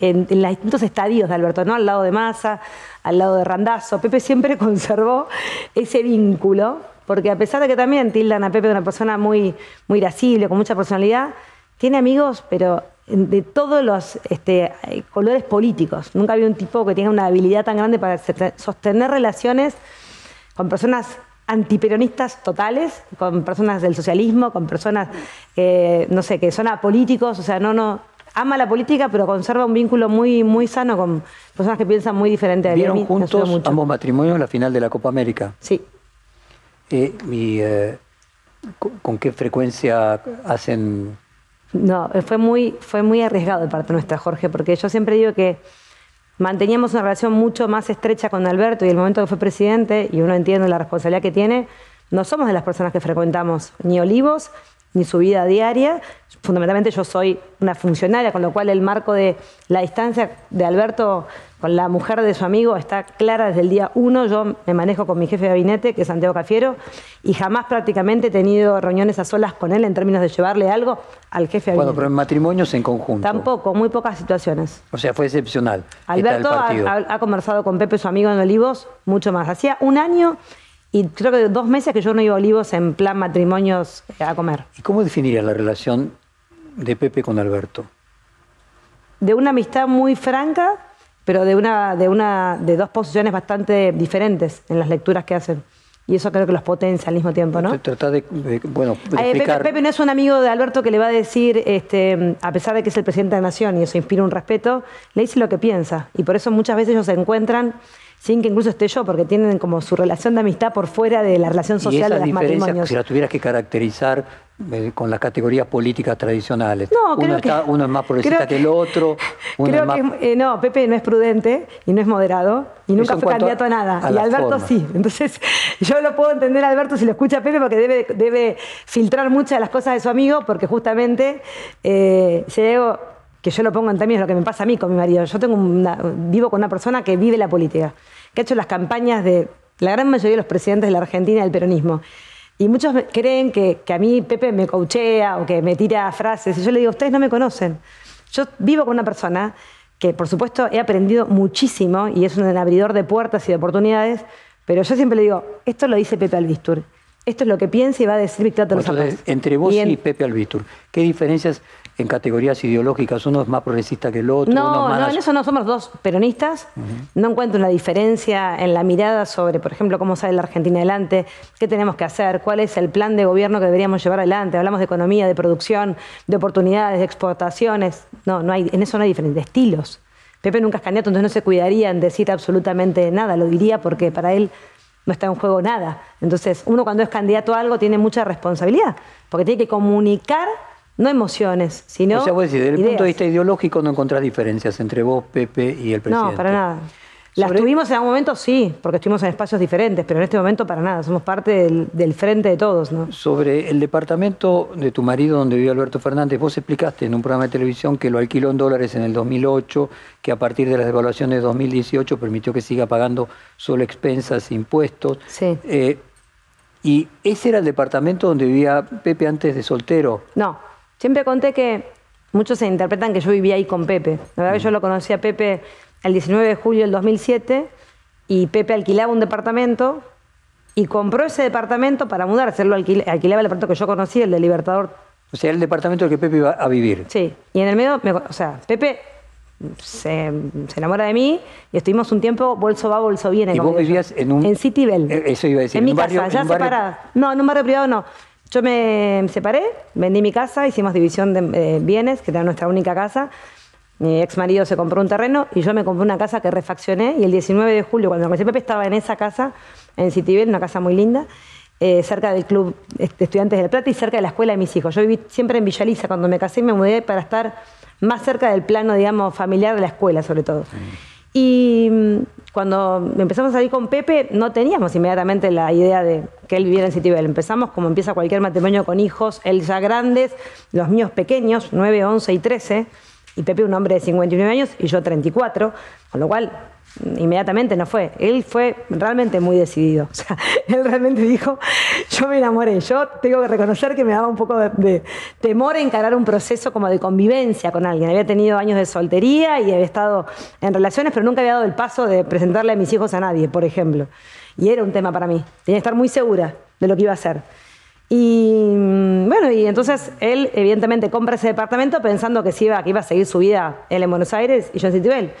en, los distintos estadios de Alberto, ¿no? Al lado de Massa, al lado de Randazo. Pepe siempre conservó ese vínculo, porque a pesar de que también tildan a Pepe de una persona muy, muy irascible, con mucha personalidad, tiene amigos, pero de todos los este, colores políticos. Nunca había un tipo que tenga una habilidad tan grande para sostener relaciones con personas antiperonistas totales, con personas del socialismo, con personas que, no sé, que son apolíticos, o sea, no, no, ama la política, pero conserva un vínculo muy, muy sano con personas que piensan muy diferente a ¿Vieron juntos ambos matrimonios en la final de la Copa América? Sí. Eh, y, eh, ¿Con qué frecuencia hacen no, fue muy, fue muy arriesgado de parte nuestra, Jorge, porque yo siempre digo que manteníamos una relación mucho más estrecha con Alberto y el momento que fue presidente, y uno entiende la responsabilidad que tiene, no somos de las personas que frecuentamos ni Olivos ni su vida diaria. Fundamentalmente yo soy una funcionaria, con lo cual el marco de la distancia de Alberto con la mujer de su amigo está clara desde el día uno. Yo me manejo con mi jefe de gabinete, que es Santiago Cafiero, y jamás prácticamente he tenido reuniones a solas con él en términos de llevarle algo al jefe de gabinete. Bueno, pero en matrimonios en conjunto. Tampoco, muy pocas situaciones. O sea, fue excepcional. Alberto ha, conversado con Pepe, su amigo en Olivos, mucho más. Hacía un año y creo que dos meses que yo no iba a Olivos en plan matrimonios eh, a comer. ¿Y cómo definiría la relación de Pepe con Alberto? De una amistad muy franca pero de, una, de, una, de dos posiciones bastante diferentes en las lecturas que hacen. Y eso creo que los potencia al mismo tiempo, ¿no? Trata de, bueno, Pepe, no es un amigo de Alberto que le va a decir, este, a pesar de que es el presidente de la nación y eso inspira un respeto, le dice lo que piensa. Y por eso muchas veces ellos se encuentran sin que incluso esté yo, porque tienen como su relación de amistad por fuera de la relación social de los matrimonios. Si la tuvieras que caracterizar eh, con las categorías políticas tradicionales, no, uno, uno es más progresista que, el otro. creo que eh, no, Pepe no es prudente y no es moderado y nunca fue candidato a, nada. y Alberto sí. Entonces, yo lo puedo entender a Alberto si lo escucha Pepe porque debe, debe filtrar muchas de las cosas de su amigo, porque justamente eh, que yo lo pongo en términos de lo que me pasa a mí con mi marido. Yo vivo con una persona que vive la política, que ha hecho las campañas de la gran mayoría de los presidentes de la Argentina del peronismo. Y muchos creen que, a mí Pepe me coachea o que me tira frases. Y yo le digo, ustedes no me conocen. Yo vivo con una persona que, por supuesto, he aprendido muchísimo y es un abridor de puertas y de oportunidades, pero yo siempre le digo, esto lo dice Pepe Albistur. Esto es lo que piensa y va a decir Víctor Entonces, Entre vos y, Pepe Albistur, ¿qué diferencias en categorías ideológicas? ¿Uno es más progresista que el otro? No, no, en eso no somos dos peronistas. No encuentro una diferencia en la mirada sobre, por ejemplo, cómo sale la Argentina adelante, qué tenemos que hacer, cuál es el plan de gobierno que deberíamos llevar adelante. Hablamos de economía, de producción, de oportunidades, de exportaciones. No, no hay, en eso no hay diferencia, de estilos. Pepe nunca es candidato, entonces no se cuidaría en decir absolutamente nada, lo diría porque para él no está en juego nada. Entonces, uno cuando es candidato a algo tiene mucha responsabilidad, porque tiene que comunicar no emociones, sino. O sea, vos decís, desde el punto de vista ideológico no encontrás diferencias entre vos, Pepe y el presidente. No, para nada. Las Sobre- tuvimos en algún momento, sí, porque estuvimos en espacios diferentes, pero en este momento para nada. Somos parte del, del frente de todos, ¿no? Sobre el departamento de tu marido donde vive Alberto Fernández, vos explicaste en un programa de televisión que lo alquiló en dólares en el 2008, que a partir de las devaluaciones de 2018 permitió que siga pagando solo expensas e impuestos. Sí. Eh, y ese era el departamento donde vivía Pepe antes de soltero. No, siempre conté que muchos se interpretan que yo vivía ahí con Pepe. La verdad que yo lo conocí a Pepe el 19 de julio del 2007 y Pepe alquilaba un departamento y compró ese departamento para mudarse. Él lo alquil- alquilaba el departamento que yo conocí, el de Libertador. O sea, el departamento en el que Pepe iba a vivir. Sí, y en el medio, me- o sea, Pepe se, se enamora de mí y estuvimos un tiempo bolso va, bolso viene. ¿Y vos yo. vivías en un- En City Bell. Eh, eso iba a decir, En mi barrio- casa, ya barrio- separada. No, en un barrio privado no. Yo me separé, vendí mi casa, hicimos división de eh, bienes, que era nuestra única casa. Mi ex marido se compró un terreno y yo me compré una casa que refaccioné. Y el 19 de julio, cuando conocí Pepe, estaba en esa casa, en Citibel, una casa muy linda, eh, cerca del Club de Estudiantes del Plata y cerca de la escuela de mis hijos. Yo viví siempre en Villaliza. Cuando me casé, me mudé para estar más cerca del plano, digamos, familiar de la escuela, sobre todo. Y mm, cuando empezamos a salir con Pepe, no teníamos inmediatamente la idea de que él viviera en Citibel. Empezamos como empieza cualquier matrimonio con hijos, él ya grandes, los míos pequeños, 9, 11 y 13, y Pepe un hombre de 59 años y yo 34, con lo cual mm, inmediatamente no fue. Él fue realmente muy decidido. O sea, él realmente dijo, yo me enamoré. Yo tengo que reconocer que me daba un poco de, de temor encarar un proceso como de convivencia con alguien. Había tenido años de soltería y había estado en relaciones, pero nunca había dado el paso de presentarle a mis hijos a nadie, por ejemplo. Y era un tema para mí. Tenía que estar muy segura de lo que iba a hacer. Y mm, bueno, y entonces él evidentemente compra ese departamento pensando que, se iba, que iba a seguir su vida él en Buenos Aires y yo en Citibel.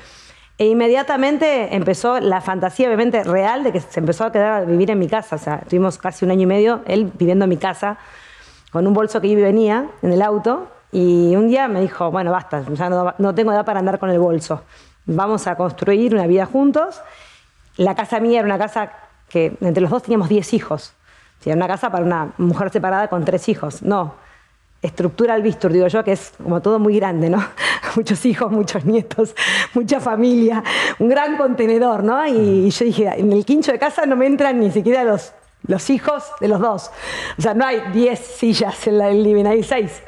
E inmediatamente empezó la fantasía, obviamente, real de que se empezó a quedar a vivir en mi casa. O sea, tuvimos casi un año y medio él viviendo en mi casa con un bolso que iba y venía en el auto. Y un día me dijo, bueno, basta, no, no tengo edad para andar con el bolso. Vamos a construir una vida juntos. La casa mía era una casa que entre los dos teníamos 10 hijos. Era una casa para una mujer separada con tres hijos. No, estructura al Bistur, digo yo, que es como todo muy grande, ¿no? Muchos hijos, muchos nietos, mucha familia, un gran contenedor, ¿no? Y yo dije, en el quincho de casa no me entran ni siquiera los, los hijos de los dos. O sea, no hay 10 sillas en el living, hay 6.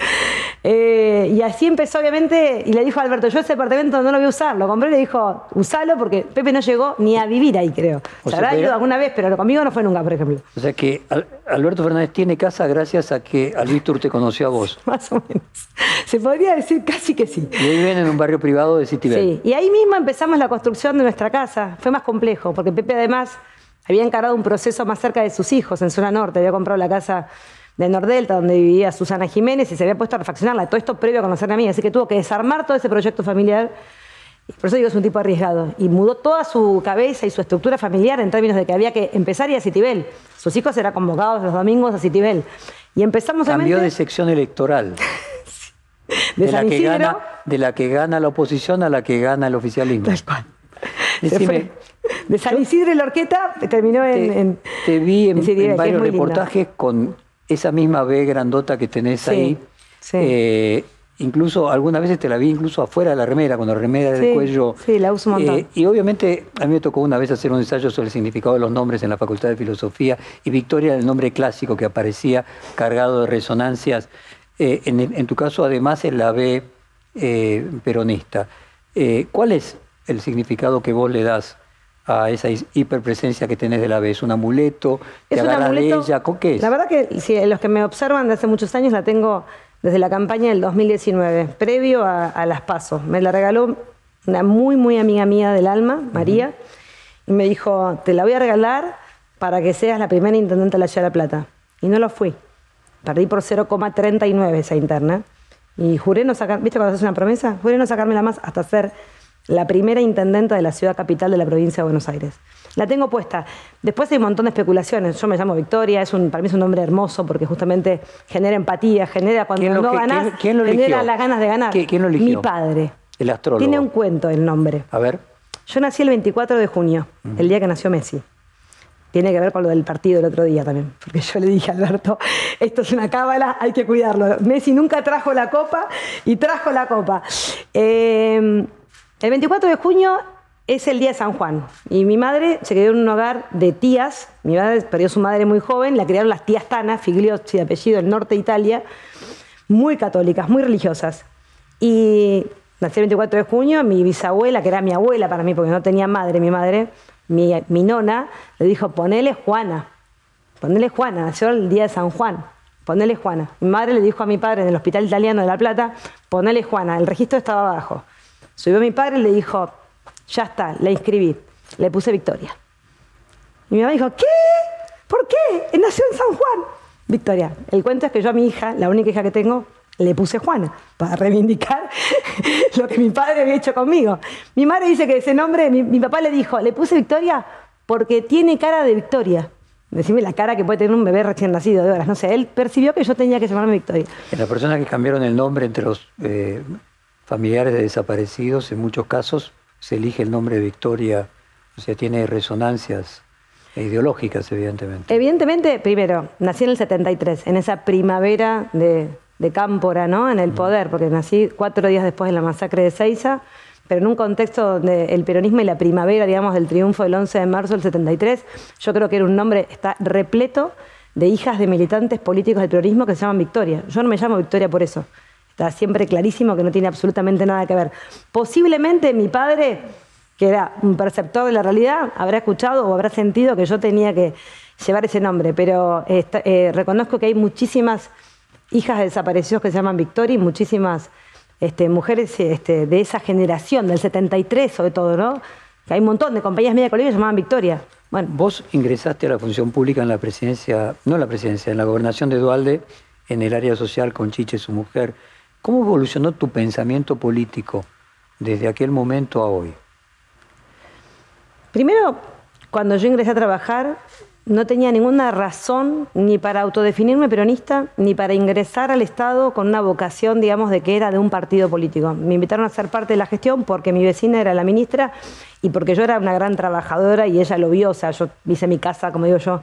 y así empezó, obviamente, y le dijo a Alberto, yo ese departamento no lo voy a usar. Lo compré y le dijo, usalo porque Pepe no llegó ni a vivir ahí, creo. O Se sea, habrá ido alguna vez, pero conmigo no fue nunca, por ejemplo. O sea que Al- Alberto Fernández tiene casa gracias a que Alvístur te conoció a vos. Más o menos. Se podría decir casi que sí. Y viven en un barrio privado de Citibel. Sí, y ahí mismo empezamos la construcción de nuestra casa. Fue más complejo, porque Pepe además había encarado un proceso más cerca de sus hijos, en zona norte. Había comprado la casa de Nordelta, donde vivía Susana Jiménez, y se había puesto a refaccionarla. Todo esto previo a conocerme a mí. Así que tuvo que desarmar todo ese proyecto familiar. Por eso digo, es un tipo arriesgado. Y mudó toda su cabeza y su estructura familiar en términos de que había que empezar y a Citibel. Sus hijos eran convocados los domingos a Citibel. Y empezamos Cambió de sección electoral. de de, la que Isidro. gana, de la que gana la oposición a la que gana el oficialismo. Tal cual. Se Decime. De San Isidro y Lorqueta terminó en, te, en- te vi en, varios lindo. reportajes con esa misma B grandota que tenés Sí, ahí. sí. Eh, incluso algunas veces te la vi incluso afuera de la remera, con la remera del Sí, cuello. sí, la uso un montón. Eh, y obviamente a mí me tocó una vez hacer un ensayo sobre el significado de los nombres en la Facultad de Filosofía y Victoria era el nombre clásico que aparecía cargado de resonancias. Eh, en, tu caso además es la B eh, peronista. ¿Cuál es el significado que vos le das a esa hiperpresencia que tenés de la B? ¿Es un amuleto? ¿Te Es un amuleto. de ella? ¿Con qué es? La verdad que si los que me observan de hace muchos años la tengo desde la campaña del 2019, previo a, a las pasos. Me la regaló una muy, muy amiga mía del alma, María, y me dijo, te la voy a regalar para que seas la primera intendente de la Ciudad de La Plata. Y no lo fui. Perdí por 0,39 esa interna. Y juré no sacar, ¿viste cuando haces una promesa? Juré no sacármela más hasta ser la primera intendenta de la ciudad capital de la provincia de Buenos Aires. La tengo puesta. Después hay un montón de especulaciones. Yo me llamo Victoria, es un, para mí es un nombre hermoso porque justamente genera empatía, genera cuando ¿Quién lo no que- ganás, quién- quién lo genera las ganas de ganar. ¿Qui- quién lo eligió? Mi padre. El astrólogo. Tiene un cuento el nombre. A ver. Yo nací el 24 de junio, el día que nació Messi. tiene que ver con lo del partido el otro día también, porque yo le dije a Alberto, esto es una cábala, hay que cuidarlo. Messi nunca trajo la copa y trajo la copa. Eh, el 24 de junio es el día de San Juan. Y mi madre se quedó en un hogar de tías, mi madre perdió su madre muy joven, la criaron las tías Tana, Figliozzi de apellido, el norte de Italia, muy católicas, muy religiosas. Y nací el 24 de junio, mi bisabuela, que era mi abuela para mí, porque no tenía madre, mi madre, mi, nona le dijo, ponele Juana, ponele Juana, nació el día de San Juan, ponele Juana. Mi madre le dijo a mi padre en el Hospital Italiano de La Plata, ponele Juana, el registro estaba abajo. Subió mi padre y le dijo, ya está, la inscribí, le puse Victoria. Y mi mamá dijo, ¿qué? ¿Por qué? Nació en San Juan. Victoria, el cuento es que yo a mi hija, la única hija que tengo, le puse Juana para reivindicar lo que mi padre había hecho conmigo. Mi madre dice que ese nombre, mi, papá le dijo, le puse Victoria porque tiene cara de Victoria. Decime la cara que puede tener un bebé recién nacido de horas. No sé, él percibió que yo tenía que llamarme Victoria. En las personas que cambiaron el nombre entre los eh, familiares de desaparecidos, en muchos casos se elige el nombre de Victoria, o sea, tiene resonancias ideológicas, evidentemente. Evidentemente, primero, nací en el 73, en esa primavera de, de Cámpora, ¿no? En el poder, porque nací cuatro días después de la masacre de Seiza, pero en un contexto donde el peronismo y la primavera, digamos, del triunfo del 11 de marzo del 73, yo creo que era un nombre, está repleto de hijas de militantes políticos del peronismo que se llaman Victoria. Yo no me llamo Victoria por eso. Está siempre clarísimo que no tiene absolutamente nada que ver. Posiblemente mi padre, que era un perceptor de la realidad, habrá escuchado o habrá sentido que yo tenía que llevar ese nombre, pero eh, reconozco que hay muchísimas hijas de desaparecidos que se llaman Victoria y muchísimas este, mujeres este, de esa generación, del 73 sobre todo, ¿no? Que hay un montón de compañías media colegio que llamaban Victoria. Bueno. Vos ingresaste a la función pública en la presidencia, no en la presidencia, en la gobernación de Dualde, en el área social con Chiche, su mujer. ¿Cómo evolucionó tu pensamiento político desde aquel momento a hoy? Primero, cuando yo ingresé a trabajar, no tenía ninguna razón ni para autodefinirme peronista, ni para ingresar al Estado con una vocación, digamos, de que era de un partido político. Me invitaron a ser parte de la gestión porque mi vecina era la ministra y porque yo era una gran trabajadora y ella lo vio, o sea, yo hice mi casa, como digo yo.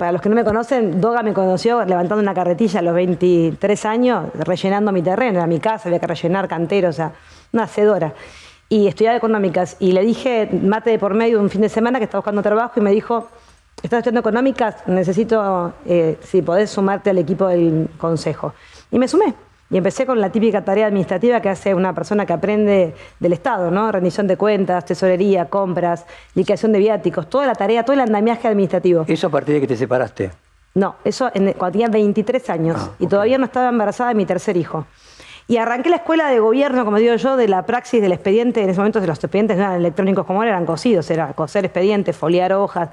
Para los que no me conocen, Doga me conoció levantando una carretilla a los 23 años, rellenando mi terreno, era mi casa, había que rellenar canteros, o sea, una hacedora. Y estudiaba económicas. Y le dije, mate de por medio un fin de semana que estaba buscando trabajo y me dijo, estás estudiando económicas, necesito, eh, si podés sumarte al equipo del consejo. Y me sumé. Y empecé con la típica tarea administrativa que hace una persona que aprende del Estado, ¿no? Rendición de cuentas, tesorería, compras, liquidación de viáticos, toda la tarea, todo el andamiaje administrativo. ¿Eso a partir de que te separaste? No, eso cuando tenía 23 años ah, y todavía no estaba embarazada de mi tercer hijo. Y arranqué la escuela de gobierno, como digo yo, de la praxis del expediente. En ese momento los expedientes no eran electrónicos como eran cosidos, era coser expedientes, foliar hojas,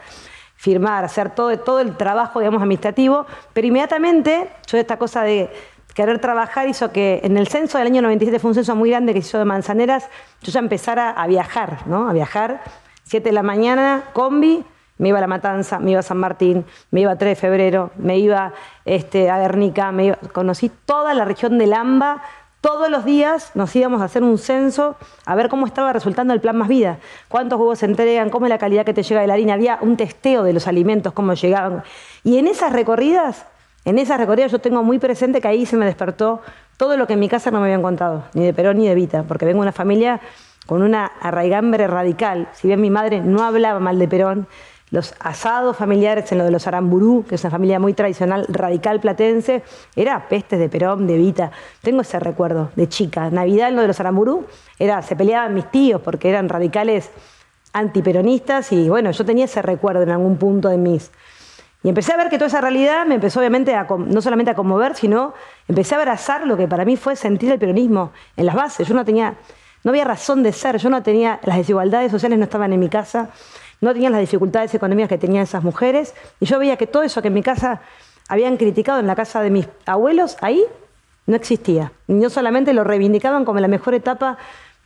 firmar, hacer todo, todo el trabajo, digamos, administrativo, pero inmediatamente yo esta cosa de querer trabajar hizo que en el censo del año 97 fue un censo muy grande que se hizo de Manzaneras, yo ya empezara a viajar, ¿no? A viajar, 7 de la mañana, combi, me iba a La Matanza, me iba a San Martín, me iba a 3 de febrero, me iba este, a Guernica, me conocí toda la región del AMBA, todos los días nos íbamos a hacer un censo a ver cómo estaba resultando el plan Más Vida, cuántos huevos se entregan, cómo es la calidad que te llega de la harina, había un testeo de los alimentos, cómo llegaban. Y en esas recorridas, en esas recorridas yo tengo muy presente que ahí se me despertó todo lo que en mi casa no me habían contado, ni de Perón ni de Vita, porque vengo de una familia con una arraigambre radical. Si bien mi madre no hablaba mal de Perón, los asados familiares en lo de los Aramburú, que es una familia muy tradicional, radical platense, era pestes de Perón, de Vita. Tengo ese recuerdo de chica. Navidad en lo de los Aramburú, era, se peleaban mis tíos porque eran radicales antiperonistas y bueno, yo tenía ese recuerdo en algún punto de mis... Y empecé a ver que toda esa realidad me empezó obviamente a, no solamente a conmover, sino empecé a abrazar lo que para mí fue sentir el peronismo en las bases. Yo no tenía, no había razón de ser, yo no tenía, las desigualdades sociales no estaban en mi casa no tenían las dificultades económicas que tenían esas mujeres. Y yo veía que todo eso que en mi casa habían criticado en la casa de mis abuelos, ahí no existía. Y no solamente lo reivindicaban como la mejor etapa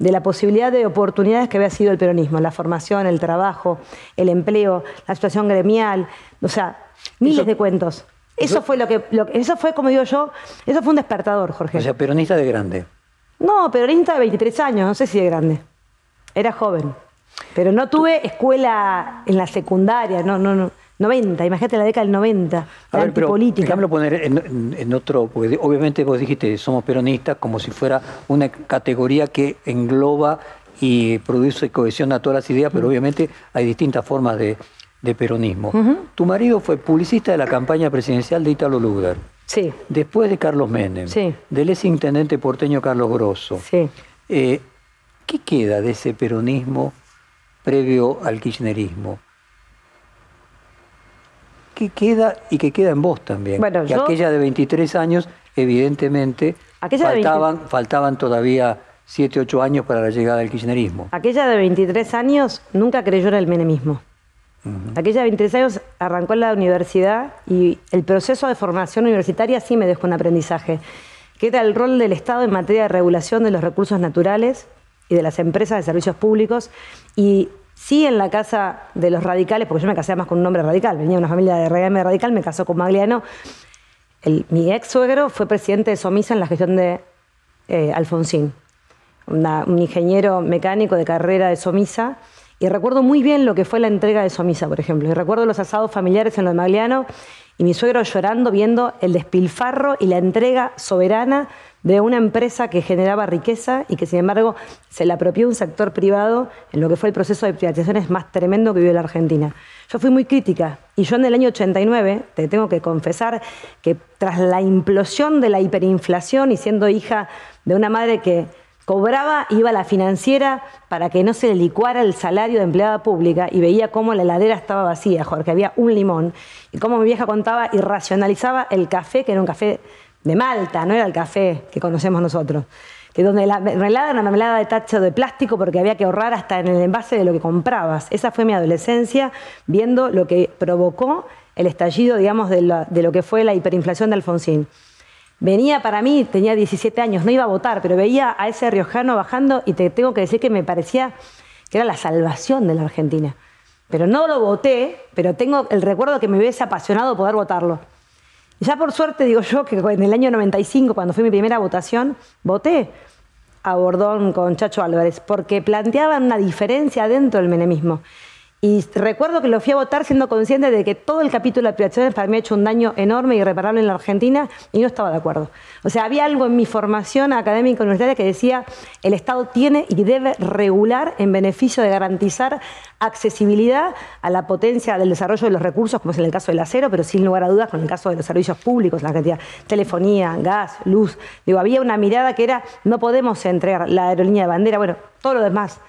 de la posibilidad de oportunidades que había sido el peronismo, la formación, el trabajo, el empleo, la situación gremial, o sea, miles de cuentos. Eso, fue lo que, eso fue, como digo yo, eso fue un despertador, Jorge. O sea, peronista de grande. No, peronista de 23 años, no sé si de grande. Era joven. Pero no tuve escuela en la secundaria, no, no, no. 90, imagínate la década del 90, A la ver, pero antipolítica. déjamelo poner en, en otro, porque obviamente vos dijiste somos peronistas como si fuera una categoría que engloba y produce cohesión a todas las ideas, pero obviamente hay distintas formas de, de peronismo. Tu marido fue publicista de la campaña presidencial de Italo Luder, Sí, después de Carlos Menem, Sí. del ex intendente porteño Carlos Grosso. sí. Eh, ¿Qué queda de ese peronismo previo al kirchnerismo? ¿Qué queda y qué queda en vos también? Bueno, que yo- aquella de 23 años, evidentemente, Aquella de 20 faltaban, faltaban todavía 7, 8 años para la llegada del kirchnerismo. Aquella de 23 años nunca creyó en el menemismo. Aquella de 23 años arrancó en la universidad y el proceso de formación universitaria sí me dejó un aprendizaje, que era el rol del Estado en materia de regulación de los recursos naturales y de las empresas de servicios públicos. Y sí en la casa de los radicales, porque yo me casé más con un hombre radical, venía de una familia de RM radical, me casó con Magliano. Mi ex suegro fue presidente de Somisa en la gestión de eh, Alfonsín un ingeniero mecánico de carrera de Somisa, y recuerdo muy bien lo que fue la entrega de Somisa, por ejemplo. Y recuerdo los asados familiares en lo de Magliano y mi suegro llorando viendo el despilfarro y la entrega soberana de una empresa que generaba riqueza y que sin embargo se la apropió un sector privado en lo que fue el proceso de privatizaciones más tremendo que vivió la Argentina. Yo fui muy crítica y yo en el año 89, te tengo que confesar que tras la implosión de la hiperinflación y siendo hija de una madre que cobraba, iba a la financiera para que no se le licuara el salario de empleada pública y veía cómo la heladera estaba vacía, Jorge, había un limón, y cómo mi vieja contaba y racionalizaba el café, que era un café de Malta, no era el café que conocemos nosotros. Que donde la mermelada era una mermelada de tacho de plástico porque había que ahorrar hasta en el envase de lo que comprabas. Esa fue mi adolescencia viendo lo que provocó el estallido, digamos, de, la- de lo que fue la hiperinflación de Alfonsín. Venía para mí, tenía 17 años, no iba a votar, pero veía a ese riojano bajando y te tengo que decir que me parecía que era la salvación de la Argentina. Pero no lo voté, pero tengo el recuerdo que me hubiese apasionado poder votarlo. Ya por suerte, digo yo, que en el año 95, cuando fue mi primera votación, voté a Bordón con Chacho Álvarez, porque planteaban una diferencia dentro del menemismo. Y recuerdo que lo fui a votar siendo consciente de que todo el capítulo de privatizaciones para mí ha hecho un daño enorme y irreparable en la Argentina y no estaba de acuerdo. O sea, había algo en mi formación académica universitaria que decía el Estado tiene y debe regular en beneficio de garantizar accesibilidad a la potencia del desarrollo de los recursos, como es en el caso del acero, pero sin lugar a dudas con el caso de los servicios públicos, la Argentina, telefonía, gas, luz. Digo, había una mirada que era no podemos entregar la aerolínea de bandera, bueno, todo lo demás.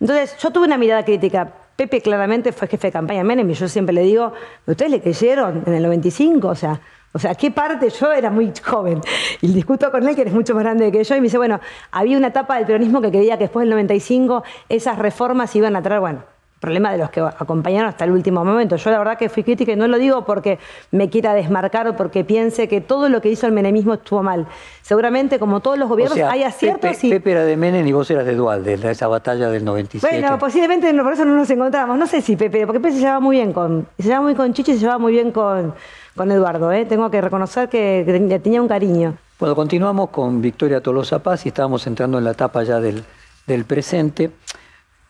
Entonces, yo tuve una mirada crítica. Pepe claramente fue jefe de campaña de Menem y yo siempre le digo, ¿ustedes le creyeron en el 95? O sea, o sea, ¿qué parte? Yo era muy joven y discuto con él, que eres mucho más grande que yo, y me dice, bueno, había una etapa del peronismo que creía que después del 95 esas reformas iban a traer, bueno, problema de los que acompañaron hasta el último momento. Yo la verdad que fui crítica y no lo digo porque me quiera desmarcar o porque piense que todo lo que hizo el menemismo estuvo mal. Seguramente, como todos los gobiernos, O sea, hay aciertos Pepe, y... Pepe era de Menem y vos eras de Dualde, de esa batalla del 97. Bueno, posiblemente por eso no nos encontramos. No sé si Pepe, porque Pepe se llevaba muy bien con, se llevaba muy con Chichi y se llevaba muy bien con, con Eduardo. ¿eh? Tengo que reconocer que, que le tenía un cariño. Bueno, continuamos con Victoria Tolosa Paz y estábamos entrando en la etapa ya del, del presente.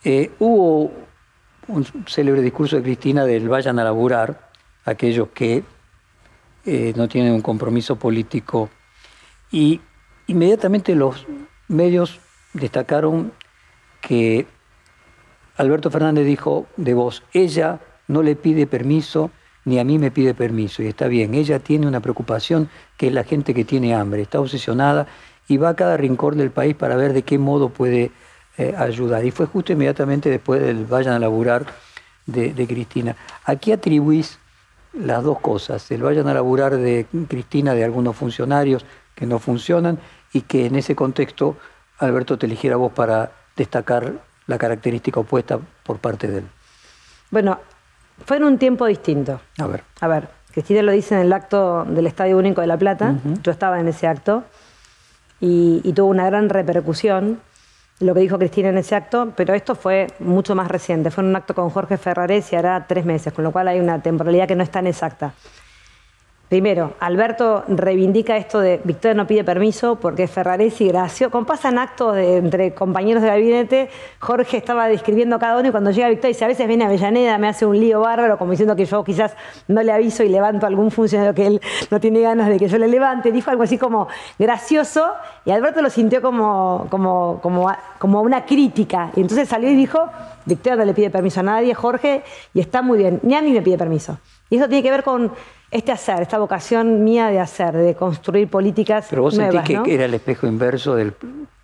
Eh, hubo un célebre discurso de Cristina del vayan a laburar, aquellos que eh, no tienen un compromiso político. Y inmediatamente los medios destacaron que Alberto Fernández dijo de vos, ella no le pide permiso ni a mí me pide permiso. Y está bien, ella tiene una preocupación que es la gente que tiene hambre, está obsesionada y va a cada rincón del país para ver de qué modo puede eh, ayudar. Y fue justo inmediatamente después del vayan a laburar de, de Cristina. ¿A qué atribuís las dos cosas? El vayan a laburar de Cristina, de algunos funcionarios que no funcionan y que en ese contexto Alberto te eligiera vos para destacar la característica opuesta por parte de él. Bueno, fue en un tiempo distinto. A ver. A ver, Cristina lo dice en el acto del Estadio Único de La Plata. Yo estaba en ese acto y, y tuvo una gran repercusión lo que dijo Cristina en ese acto, pero esto fue mucho más reciente. Fue en un acto con Jorge Ferrares y hará tres meses, con lo cual hay una temporalidad que no es tan exacta. Primero, Alberto reivindica esto de Victoria no pide permiso porque Ferraresi y Gracio, como pasan actos entre compañeros de gabinete, Jorge estaba describiendo a cada uno y cuando llega Victoria dice, a veces viene Avellaneda, me hace un lío bárbaro, como diciendo que yo quizás no le aviso y levanto a algún funcionario que él no tiene ganas de que yo le levante. Dijo algo así como gracioso y Alberto lo sintió como, como, como, como una crítica. Y entonces salió y dijo, Victoria no le pide permiso a nadie, Jorge, y está muy bien, ni a mí me pide permiso. Y eso tiene que ver con este hacer, esta vocación mía de hacer, de construir políticas. Pero vos sentís que era el espejo inverso del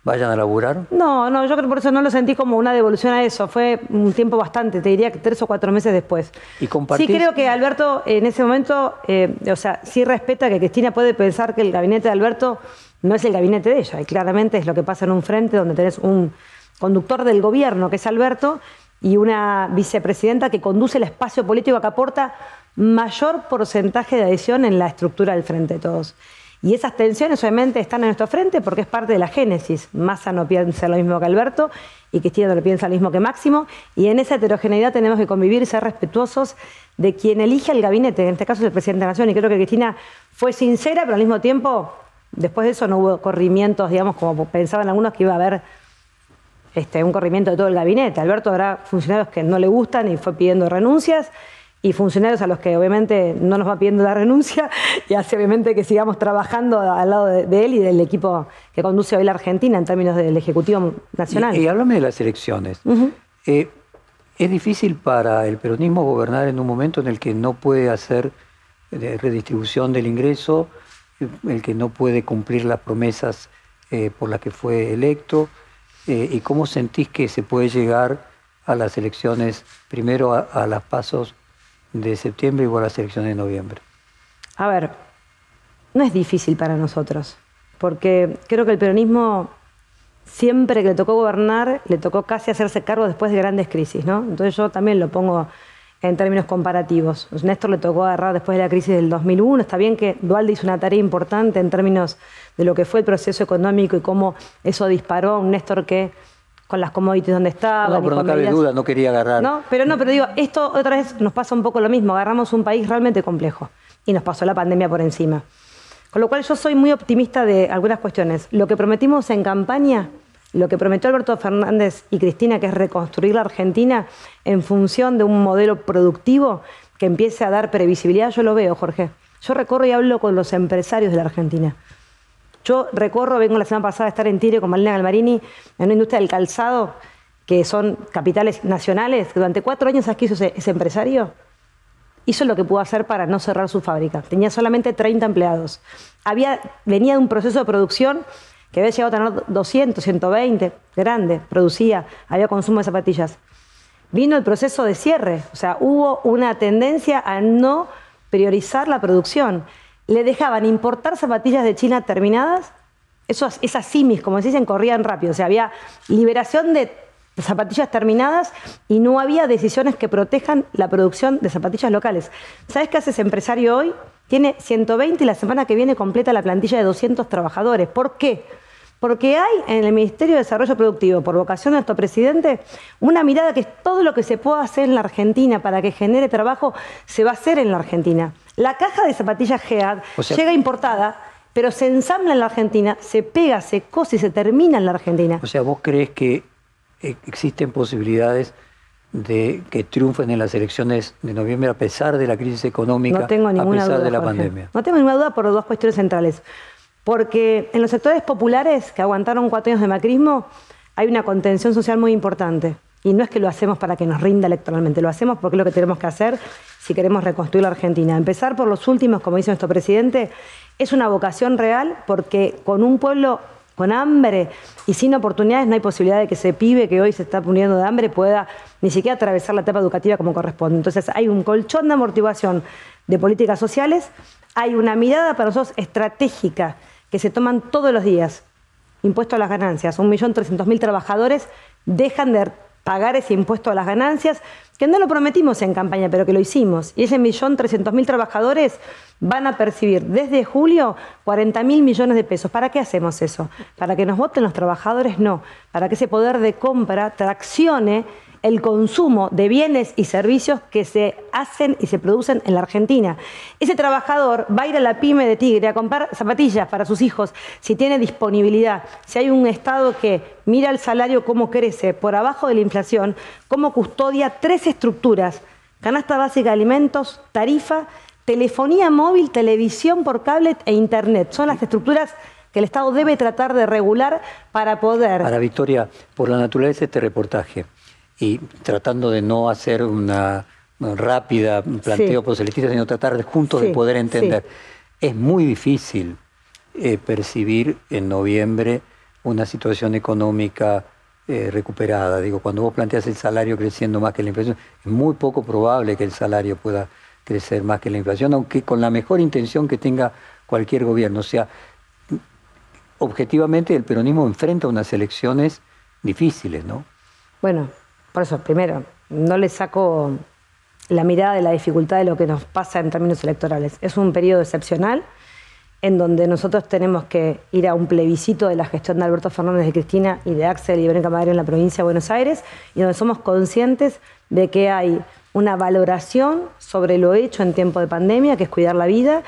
vayan a laburar. No, no, yo creo que por eso no lo sentí como una devolución a eso. Fue un tiempo bastante, te diría que tres o cuatro meses después. ¿Y compartís? Sí creo que Alberto en ese momento, eh, o sea, sí respeta que Cristina puede pensar que el gabinete de Alberto no es el gabinete de ella. Y claramente es lo que pasa en un frente donde tenés un conductor del gobierno, que es Alberto, y una vicepresidenta que conduce el espacio político que aporta mayor porcentaje de adhesión en la estructura del Frente de Todos. Y esas tensiones obviamente están en nuestro frente porque es parte de la génesis. Massa no piensa lo mismo que Alberto y Cristina no piensa lo mismo que Máximo. Y en esa heterogeneidad tenemos que convivir y ser respetuosos de quien elige el gabinete, en este caso es el presidente de la Nación. Y creo que Cristina fue sincera, pero al mismo tiempo, después de eso no hubo corrimientos, digamos, como pensaban algunos que iba a haber este, un corrimiento de todo el gabinete. Alberto habrá funcionarios que no le gustan y fue pidiendo renuncias y funcionarios a los que obviamente no nos va pidiendo la renuncia y hace obviamente que sigamos trabajando al lado de, él y del equipo que conduce hoy la Argentina en términos del Ejecutivo Nacional. Y, háblame de las elecciones. Eh, es difícil para el peronismo gobernar en un momento en el que no puede hacer eh, redistribución del ingreso, el que no puede cumplir las promesas eh, por las que fue electo, y cómo sentís que se puede llegar a las elecciones, primero a, a las pasos de septiembre y a las elecciones de noviembre? A ver, no es difícil para nosotros, porque creo que el peronismo siempre que le tocó gobernar, le tocó casi hacerse cargo después de grandes crisis, ¿no? Entonces yo también lo pongo en términos comparativos. Néstor le tocó agarrar después de la crisis del 2001. Está bien que Dualde hizo una tarea importante en términos de lo que fue el proceso económico y cómo eso disparó a un Néstor que con las commodities donde estaba. No, pero no cabe duda, no quería agarrar. No, pero no, pero digo, esto otra vez nos pasa un poco lo mismo, agarramos un país realmente complejo y nos pasó la pandemia por encima. Con lo cual yo soy muy optimista de algunas cuestiones. Lo que prometimos en campaña, lo que prometió Alberto Fernández y Cristina, que es reconstruir la Argentina en función de un modelo productivo que empiece a dar previsibilidad, yo lo veo, Jorge. Yo recorro y hablo con los empresarios de la Argentina. Yo recorro, vengo la semana pasada a estar en Tire con Malena Galmarini en una industria del calzado, que son capitales nacionales, durante cuatro años aquí hizo ese, empresario. Hizo lo que pudo hacer para no cerrar su fábrica. Tenía solamente 30 empleados. Había, venía de un proceso de producción que había llegado a tener 200, 120, grande, producía, había consumo de zapatillas. Vino el proceso de cierre, o sea, hubo una tendencia a no priorizar la producción le dejaban importar zapatillas de China terminadas. Esos, esas simis, como se dicen, corrían rápido. O sea, había liberación de zapatillas terminadas y no había decisiones que protejan la producción de zapatillas locales. ¿Sabes qué hace ese empresario hoy? Tiene 120 y la semana que viene completa la plantilla de 200 trabajadores. ¿Por qué? Porque hay en el Ministerio de Desarrollo Productivo, por vocación de nuestro presidente, una mirada que todo lo que se pueda hacer en la Argentina para que genere trabajo se va a hacer en la Argentina. La caja de zapatillas GEAD llega importada, pero se ensambla en la Argentina, se pega, se cose y se termina en la Argentina. O sea, ¿vos crees que eh, existen posibilidades de que triunfen en las elecciones de noviembre a pesar de la crisis económica, no tengo ninguna a pesar duda, de la pandemia? No tengo ninguna duda por dos cuestiones centrales. Porque en los sectores populares que aguantaron cuatro años de macrismo hay una contención social muy importante. Y no es que lo hacemos para que nos rinda electoralmente, lo hacemos porque es lo que tenemos que hacer si queremos reconstruir la Argentina. Empezar por los últimos, como dice nuestro presidente, es una vocación real porque con un pueblo con hambre y sin oportunidades no hay posibilidad de que ese pibe que hoy se está poniendo de hambre pueda ni siquiera atravesar la etapa educativa como corresponde. Entonces hay un colchón de amortiguación de políticas sociales, hay una mirada para nosotros estratégica que se toman todos los días. Impuesto a las ganancias. Un millón trescientos mil trabajadores dejan de pagar ese impuesto a las ganancias, que no lo prometimos en campaña, pero que lo hicimos. Y ese millón trescientos mil trabajadores van a percibir desde julio 40 mil millones de pesos. ¿Para qué hacemos eso? ¿Para que nos voten los trabajadores? No. Para que ese poder de compra traccione el consumo de bienes y servicios que se hacen y se producen en la Argentina. Ese trabajador va a ir a la pyme de Tigre a comprar zapatillas para sus hijos si tiene disponibilidad, si hay un Estado que mira el salario cómo crece por abajo de la inflación, cómo custodia tres estructuras, canasta básica de alimentos, tarifa, telefonía móvil, televisión por cable e internet. Son las estructuras que el Estado debe tratar de regular para poder... Para Victoria, por la naturaleza de este reportaje y tratando de no hacer una, rápida planteo proselitista, sino tratar de, juntos de poder entender. Es muy difícil eh, percibir en noviembre una situación económica eh, recuperada. Digo, cuando vos planteas el salario creciendo más que la inflación, es muy poco probable que el salario pueda crecer más que la inflación, aunque con la mejor intención que tenga cualquier gobierno. O sea, objetivamente el peronismo enfrenta unas elecciones difíciles, ¿no? Bueno, por eso, primero, no le saco la mirada de la dificultad de lo que nos pasa en términos electorales. Es un periodo excepcional en donde nosotros tenemos que ir a un plebiscito de la gestión de Alberto Fernández de Cristina y de Axel y Verónica Madero en la provincia de Buenos Aires, y donde somos conscientes de que hay una valoración sobre lo hecho en tiempo de pandemia, que es cuidar la vida,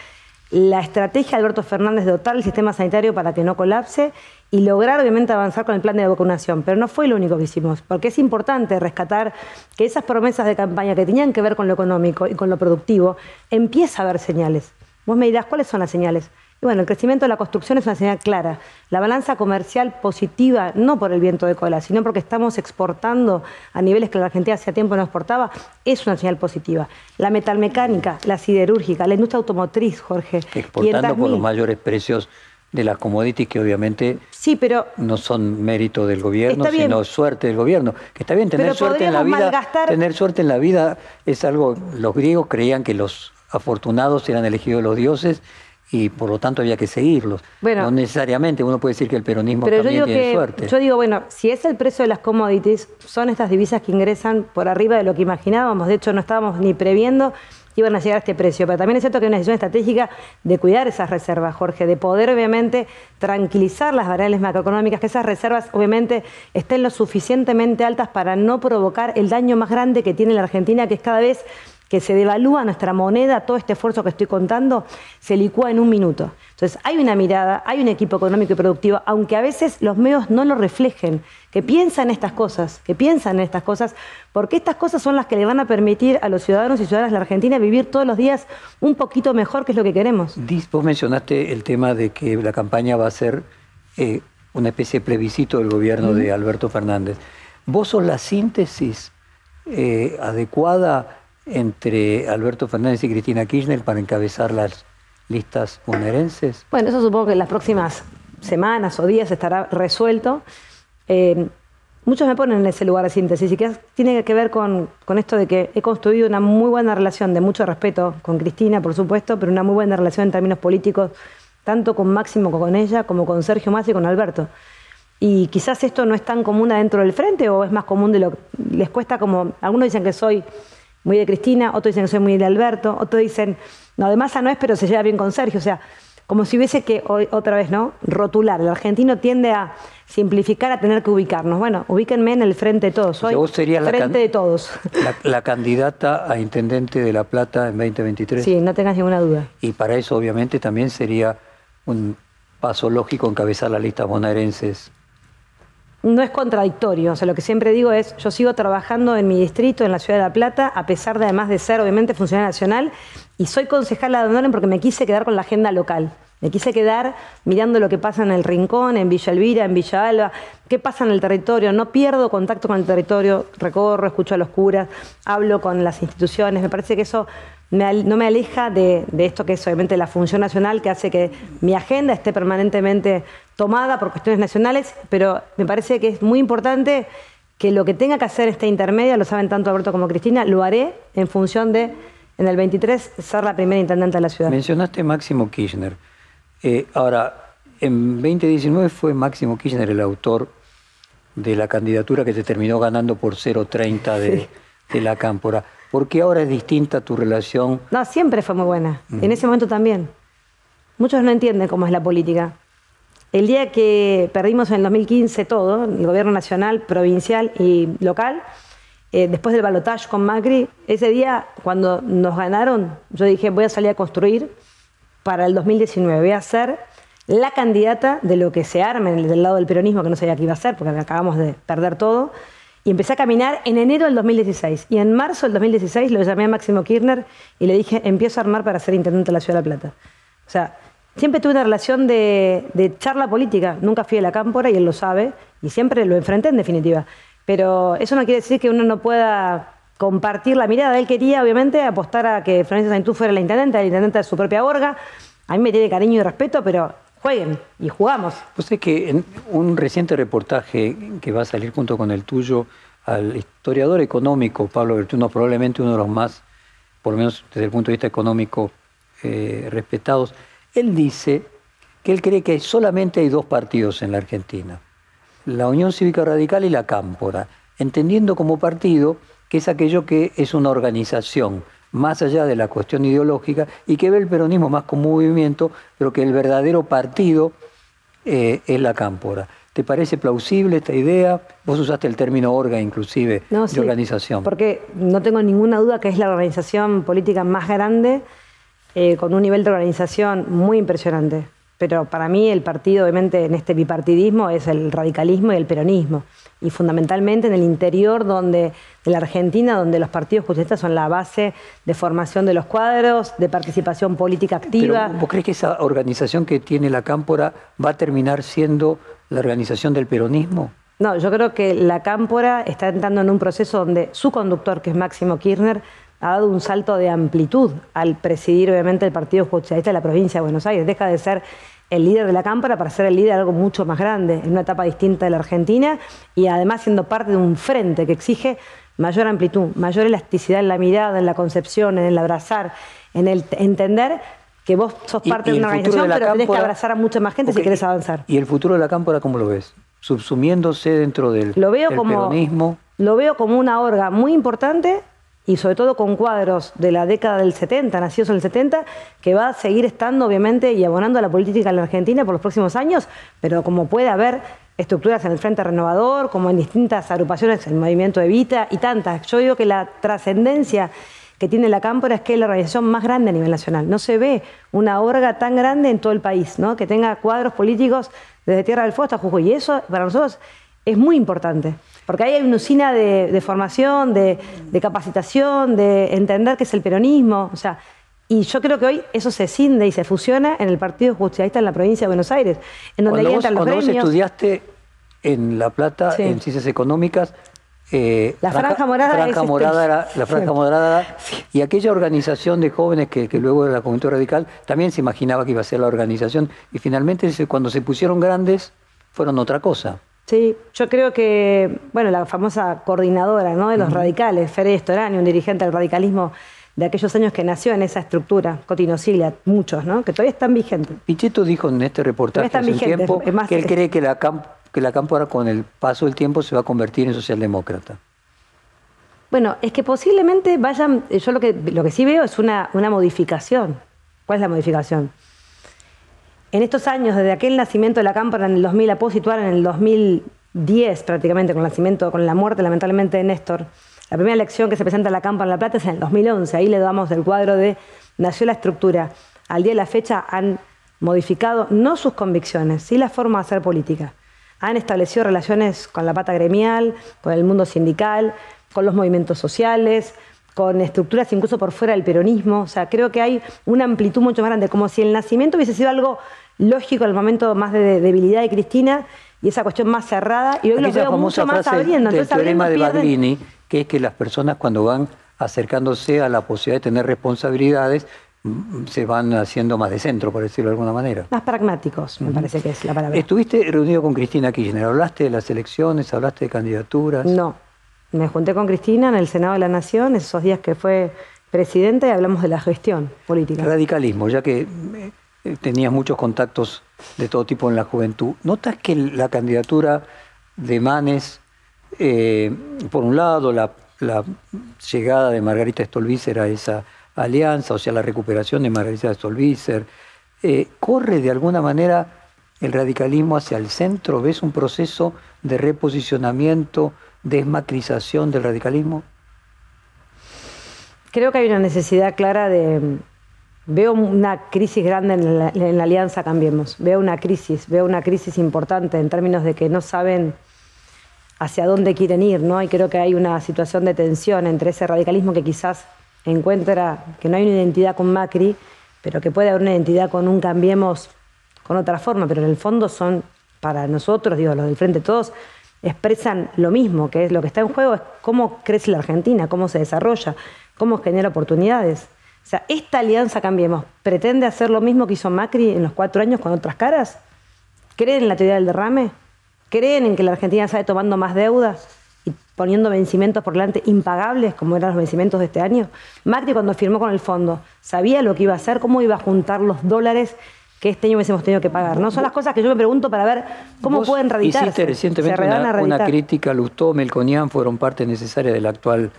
la estrategia de Alberto Fernández de dotar el sistema sanitario para que no colapse y lograr obviamente avanzar con el plan de vacunación. Pero no fue lo único que hicimos, porque es importante rescatar que esas promesas de campaña que tenían que ver con lo económico y con lo productivo, empieza a haber señales. Vos me dirás, ¿cuáles son las señales? Y bueno, el crecimiento de la construcción es una señal clara. La balanza comercial positiva, no por el viento de cola, sino porque estamos exportando a niveles que la Argentina hacía tiempo no exportaba, es una señal positiva. La metalmecánica, la siderúrgica, la industria automotriz, Jorge. Exportando por los mayores precios de las commodities que obviamente sí, pero no son mérito del gobierno, sino suerte del gobierno. Que está bien tener suerte en la vida. Tener suerte en la vida es algo. Los griegos creían que los afortunados eran elegidos los dioses y por lo tanto había que seguirlos. no necesariamente, uno puede decir que el peronismo también tiene suerte. Yo digo, bueno, si es el precio de las commodities, son estas divisas que ingresan por arriba de lo que imaginábamos, de hecho no estábamos ni previendo que iban a llegar a este precio, pero también es cierto que hay una decisión estratégica de cuidar esas reservas, Jorge, de poder obviamente tranquilizar las variables macroeconómicas, que esas reservas obviamente estén lo suficientemente altas para no provocar el daño más grande que tiene la Argentina, que es cada vez que se devalúa nuestra moneda, todo este esfuerzo que estoy contando, se licúa en un minuto. Entonces, hay una mirada, hay un equipo económico y productivo, aunque a veces los medios no lo reflejen, que piensan estas cosas, que piensan en estas cosas, porque estas cosas son las que le van a permitir a los ciudadanos y ciudadanas de la Argentina vivir todos los días un poquito mejor, que es lo que queremos. Vos mencionaste el tema de que la campaña va a ser eh, una especie de plebiscito del gobierno de Alberto Fernández. ¿Vos sos la síntesis eh, adecuada entre Alberto Fernández y Cristina Kirchner para encabezar las listas bonaerenses? Bueno, eso supongo que en las próximas semanas o días estará resuelto. Eh, muchos me ponen en ese lugar de síntesis y que tiene que ver con, esto de que he construido una muy buena relación de mucho respeto con Cristina, por supuesto, pero una muy buena relación en términos políticos, tanto con Máximo como con ella, como con Sergio Massa y con Alberto. Y quizás esto no es tan común dentro del frente o es más común de lo que les cuesta como, algunos dicen que soy muy de Cristina, otros dicen que soy muy de Alberto, otros dicen, no, de Massa no es, pero se lleva bien con Sergio. O sea, como si hubiese que, hoy, otra vez, ¿no? Rotular. El argentino tiende a simplificar, a tener que ubicarnos. Bueno, ubíquenme en el frente de todos. Soy vos serías frente de todos. La, candidata a intendente de La Plata en 2023. Sí, no tengas ninguna duda. Y para eso, obviamente, también sería un paso lógico encabezar la lista bonaerenses no es contradictorio. O sea, lo que siempre digo es, yo sigo trabajando en mi distrito, en la ciudad de La Plata, a pesar de además de ser obviamente funcionaria nacional, y soy concejala de Donoren porque me quise quedar con la agenda local. Me quise quedar mirando lo que pasa en el Rincón, en Villa Elvira, en Villa Alba, qué pasa en el territorio. No pierdo contacto con el territorio, recorro, escucho a los curas, hablo con las instituciones. Me parece que eso no me aleja de, de, esto que es obviamente la función nacional, que hace que mi agenda esté permanentemente tomada por cuestiones nacionales, pero me parece que es muy importante que lo que tenga que hacer esta intermedia, lo saben tanto Alberto como Cristina, lo haré en función de, en el 23, ser la primera intendente de la ciudad. Mencionaste Máximo Kirchner. Eh, ahora, en 2019 fue Máximo Kirchner el autor de la candidatura que se terminó ganando por 0,30 de, de, la Cámpora. ¿Por qué ahora es distinta tu relación? No, siempre fue muy buena. En ese momento también. Muchos no entienden cómo es la política. El día que perdimos en el 2015 todo, el gobierno nacional, provincial y local, eh, después del balotaje con Macri, ese día cuando nos ganaron, yo dije voy a salir a construir para el 2019, voy a ser la candidata de lo que se arme del lado del peronismo, que no sabía qué iba a ser, porque acabamos de perder todo. Y empecé a caminar en enero del 2016. Y en marzo del 2016 lo llamé a Máximo Kirchner y le dije, empiezo a armar para ser intendente de la Ciudad de La Plata. O sea, siempre tuve una relación de, charla política. Nunca fui a la cámpora y él lo sabe. Y siempre lo enfrenté en definitiva. Pero eso no quiere decir que uno no pueda compartir la mirada. Él quería, obviamente, apostar a que Florencia Saintú fuera la intendente, la intendente de su propia orga. A mí me tiene cariño y respeto, pero jueguen y jugamos. Pues es que en un reciente reportaje que va a salir junto con el tuyo al historiador económico Pablo Bertuno, probablemente uno de los más, por lo menos desde el punto de vista económico, eh, respetados, él dice que él cree que solamente hay dos partidos en la Argentina, la Unión Cívica Radical y la Cámpora, entendiendo como partido que es aquello que es una organización más allá de la cuestión ideológica y que ve el peronismo más como movimiento, pero que el verdadero partido eh, es la cámpora. ¿Te parece plausible esta idea? Vos usaste el término orga inclusive de organización. Porque no tengo ninguna duda que es la organización política más grande, eh, con un nivel de organización muy impresionante pero para mí el partido, obviamente, en este bipartidismo es el radicalismo y el peronismo. Y fundamentalmente en el interior donde, de la Argentina, donde los partidos justicialistas son la base de formación de los cuadros, de participación política activa. ¿Vos crees que esa organización que tiene la Cámpora va a terminar siendo la organización del peronismo? No, yo creo que la Cámpora está entrando en un proceso donde su conductor, que es Máximo Kirchner, ha dado un salto de amplitud al presidir obviamente el Partido Justicialista de la provincia de Buenos Aires. Deja de ser el líder de la Cámpora para ser el líder de algo mucho más grande, en una etapa distinta de la Argentina y además siendo parte de un frente que exige mayor amplitud, mayor elasticidad en la mirada, en la concepción, en el abrazar, en el entender que vos sos parte de una organización, pero tenés que abrazar a mucha más gente si querés avanzar. ¿Y el futuro de la Cámpora cómo lo ves? Subsumiéndose dentro del, lo veo como, peronismo. Lo veo como una orga muy importante y sobre todo con cuadros de la década del 70, nacidos en el 70, que va a seguir estando obviamente y abonando a la política en la Argentina por los próximos años, pero como puede haber estructuras en el Frente Renovador, como en distintas agrupaciones, el Movimiento Evita y tantas. Yo digo que la trascendencia que tiene la Cámpora es que es la organización más grande a nivel nacional. No se ve una orga tan grande en todo el país, ¿no? que tenga cuadros políticos desde Tierra del Fuego hasta Jujuy. Y eso para nosotros es muy importante. Porque ahí hay una usina de, formación, de, capacitación, de entender qué es el peronismo. O sea, y yo creo que hoy eso se cinde y se fusiona en el Partido Justicialista en la provincia de Buenos Aires, en donde cuando entran los cuando vos estudiaste en La Plata, en Ciencias Económicas, eh, la franja, morada, franja morada era, la franja morada y aquella organización de jóvenes que, que, luego era la Juventud Radical también se imaginaba que iba a ser la organización y finalmente cuando se pusieron grandes fueron otra cosa. Sí, yo creo que, bueno, la famosa coordinadora ¿no? de los radicales, Fede Storani, un dirigente del radicalismo de aquellos años que nació en esa estructura, Cotinosilia, muchos, ¿no? que todavía están vigentes. Pichetto dijo en este reportaje hace un tiempo que él cree que la, que la Cámpora con el paso del tiempo se va a convertir en socialdemócrata. Bueno, es que posiblemente vayan, yo lo que, lo que sí veo es una, una modificación. ¿Cuál es la modificación? En estos años, desde aquel nacimiento de la Cámpora en el 2000, la puedo situar en el 2010 prácticamente, con el nacimiento, con la muerte lamentablemente de Néstor. La primera elección que se presenta en la Cámpora en La Plata es en el 2011. Ahí le damos el cuadro de nació la estructura. Al día de la fecha han modificado no sus convicciones, sí la forma de hacer política. Han establecido relaciones con la pata gremial, con el mundo sindical, con los movimientos sociales, con estructuras incluso por fuera del peronismo. O sea, creo que hay una amplitud mucho más grande, como si el nacimiento hubiese sido algo lógico el momento más de debilidad de Cristina y esa cuestión más cerrada, y hoy lo veo mucho más abriendo. Del teorema de Badrini, que es que las personas cuando van acercándose a la posibilidad de tener responsabilidades, mm, se van haciendo más de centro, por decirlo de alguna manera. Más pragmáticos, me parece que es la palabra. ¿Estuviste reunido con Cristina Kirchner? ¿Hablaste de las elecciones? ¿Hablaste de candidaturas? No. Me junté con Cristina en el Senado de la Nación, esos días que fue presidente, y hablamos de la gestión política. Radicalismo, ya que tenías muchos contactos de todo tipo en la juventud. ¿Notas que la candidatura de Manes, eh, por un lado, la, llegada de Margarita Stolbizer a esa alianza, o sea, la recuperación de Margarita Stolbizer, eh, corre de alguna manera el radicalismo hacia el centro? ¿Ves un proceso de reposicionamiento desmacrización del radicalismo? Creo que hay una necesidad clara de... Veo una crisis grande en la, Alianza Cambiemos. Veo una crisis, veo una crisis importante en términos de que no saben hacia dónde quieren ir, ¿no? Y creo que hay una situación de tensión entre ese radicalismo que quizás encuentra que no hay una identidad con Macri, pero que puede haber una identidad con un Cambiemos con otra forma, pero en el fondo son, para nosotros, digo, los del Frente Todos, expresan lo mismo, que es lo que está en juego es cómo crece la Argentina, cómo se desarrolla, cómo genera oportunidades. O sea, esta alianza Cambiemos pretende hacer lo mismo que hizo Macri en los cuatro años con otras caras. ¿Creen en la teoría del derrame? ¿Creen en que la Argentina sale tomando más deudas y poniendo vencimientos por delante impagables, como eran los vencimientos de este año? Macri, cuando firmó con el fondo, sabía lo que iba a hacer, cómo iba a juntar los dólares que este año hubiésemos tenido que pagar. ¿no? Son las cosas que yo me pregunto para ver cómo pueden radicarse. Hiciste recientemente una, crítica, Lustó, Melconian fueron parte necesaria del actual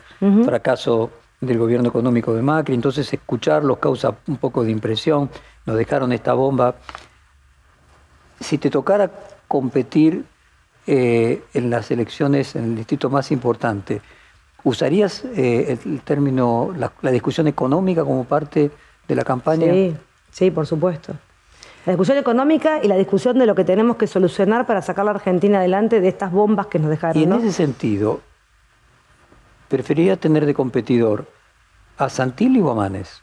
fracaso del gobierno económico de Macri, entonces escucharlos causa un poco de impresión, nos dejaron esta bomba. Si te tocara competir eh, en las elecciones en el distrito más importante, ¿usarías eh, el término, la, la, discusión económica como parte de la campaña? Sí, sí, por supuesto. La discusión económica y la discusión de lo que tenemos que solucionar para sacar a la Argentina adelante de estas bombas que nos dejaron. Y en ese sentido, preferiría tener de competidor a Santilli o a Manes.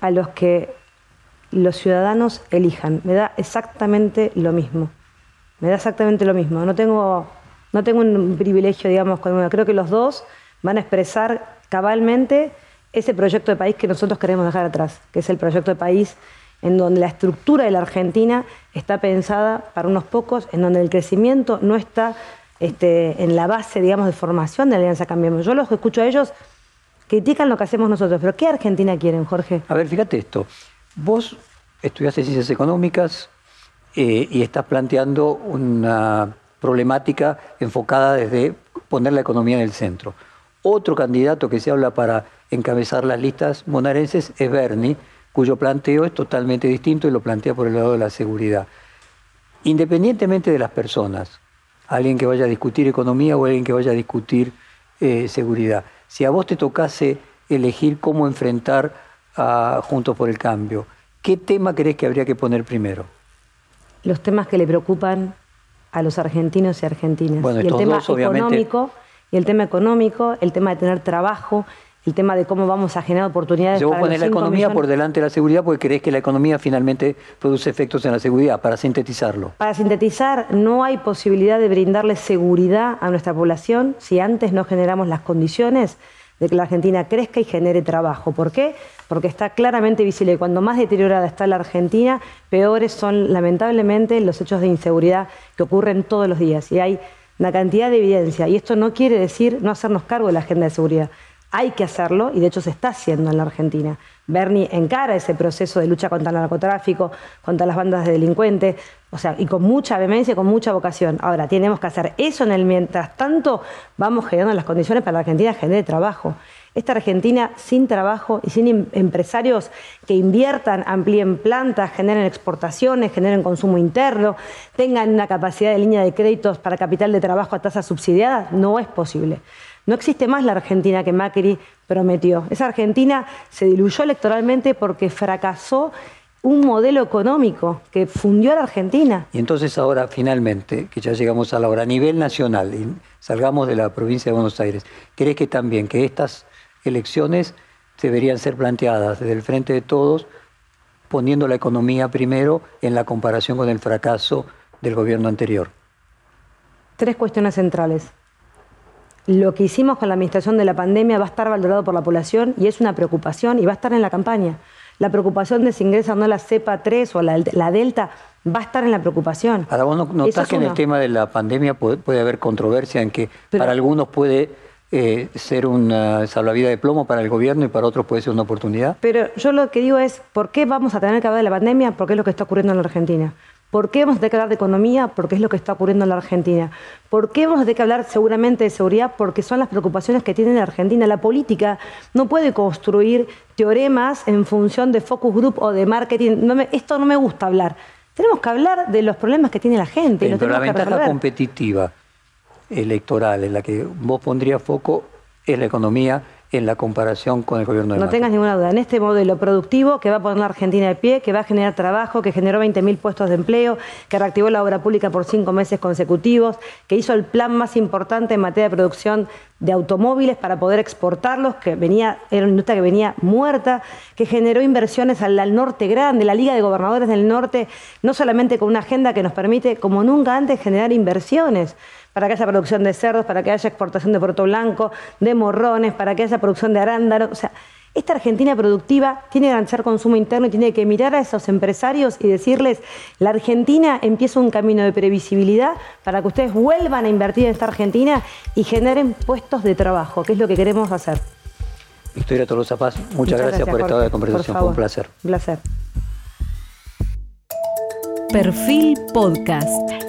A los que los ciudadanos elijan. Me da exactamente lo mismo. Me da exactamente lo mismo. No tengo, no tengo un privilegio, digamos, con uno. Creo que los dos van a expresar cabalmente ese proyecto de país que nosotros queremos dejar atrás, que es el proyecto de país en donde la estructura de la Argentina está pensada para unos pocos, en donde el crecimiento no está este, en la base, digamos, de formación de Alianza Cambiemos. Yo los escucho a ellos, critican lo que hacemos nosotros, pero ¿qué Argentina quieren, Jorge? A ver, fíjate esto. Vos estudiaste ciencias económicas eh, y estás planteando una problemática enfocada desde poner la economía en el centro. Otro candidato que se habla para encabezar las listas bonaerenses es Bernie, cuyo planteo es totalmente distinto y lo plantea por el lado de la seguridad. Independientemente de las personas, alguien que vaya a discutir economía o alguien que vaya a discutir eh, seguridad, si a vos te tocase elegir cómo enfrentar a Juntos por el Cambio, ¿qué tema crees que habría que poner primero? Los temas que le preocupan a los argentinos y argentinas. Bueno, y el tema económico, y el tema económico, el tema de tener trabajo, el tema de cómo vamos a generar oportunidades. Si vos pones la economía por delante de la seguridad porque crees que la economía finalmente produce efectos en la seguridad, para sintetizarlo. Para sintetizar, no hay posibilidad de brindarle seguridad a nuestra población si antes no generamos las condiciones de que la Argentina crezca y genere trabajo. ¿Por qué? Porque está claramente visible que cuando más deteriorada está la Argentina, peores son lamentablemente los hechos de inseguridad que ocurren todos los días. Y hay una cantidad de evidencia. Y esto no quiere decir no hacernos cargo de la agenda de seguridad hay que hacerlo y de hecho se está haciendo en la Argentina. Bernie encara ese proceso de lucha contra el narcotráfico, contra las bandas de delincuentes, o sea, y con mucha vehemencia, con mucha vocación. Ahora, tenemos que hacer eso en el mientras tanto, vamos generando las condiciones para que la Argentina genere trabajo. Esta Argentina sin trabajo y sin em-, empresarios que inviertan, amplíen plantas, generen exportaciones, generen consumo interno, tengan una capacidad de línea de créditos para capital de trabajo a tasa subsidiada, no es posible. No existe más la Argentina que Macri prometió. Esa Argentina se diluyó electoralmente porque fracasó un modelo económico que fundió a la Argentina. Y entonces ahora, finalmente, que ya llegamos a la hora, a nivel nacional, y salgamos de la provincia de Buenos Aires, ¿crees que también que estas elecciones deberían ser planteadas desde el frente de todos, poniendo la economía primero en la comparación con el fracaso del gobierno anterior? Tres cuestiones centrales lo que hicimos con la administración de la pandemia va a estar valorado por la población y es una preocupación y va a estar en la campaña. La preocupación de si ingresa o no la cepa 3 o la, Delta va a estar en la preocupación. Ahora, vos notás que en el tema de la pandemia puede, haber controversia en que para algunos puede eh, ser una salvavidas de plomo para el gobierno y para otros puede ser una oportunidad. Pero yo lo que digo es, ¿por qué vamos a tener que hablar de la pandemia? Porque es lo que está ocurriendo en la Argentina. ¿Por qué vamos a tener que hablar de economía? Porque es lo que está ocurriendo en la Argentina. ¿Por qué vamos a tener que hablar seguramente de seguridad? Porque son las preocupaciones que tiene la Argentina. La política no puede construir teoremas en función de focus group o de marketing. esto no me gusta hablar. Tenemos que hablar de los problemas que tiene la gente. Pero, la ventaja competitiva electoral, en la que vos pondrías foco, es la economía en la comparación con el gobierno de No tengas ninguna duda. En este modelo productivo que va a poner la Argentina de pie, que va a generar trabajo, que generó 20.000 puestos de empleo, que reactivó la obra pública por cinco meses consecutivos, que hizo el plan más importante en materia de producción de automóviles para poder exportarlos, que venía, era una industria que venía muerta, que generó inversiones al, al, norte grande, la Liga de Gobernadores del Norte, no solamente con una agenda que nos permite, como nunca antes, generar inversiones para que haya producción de cerdos, para que haya exportación de puerto blanco, de morrones, para que haya producción de arándanos. O sea, esta Argentina productiva tiene que garantizar consumo interno y tiene que mirar a esos empresarios y decirles, la Argentina empieza un camino de previsibilidad para que ustedes vuelvan a invertir en esta Argentina y generen puestos de trabajo, que es lo que queremos hacer. Victoria Tolosa Paz, muchas, gracias, por esta hora de conversación, fue un placer. Un placer. Perfil Podcast.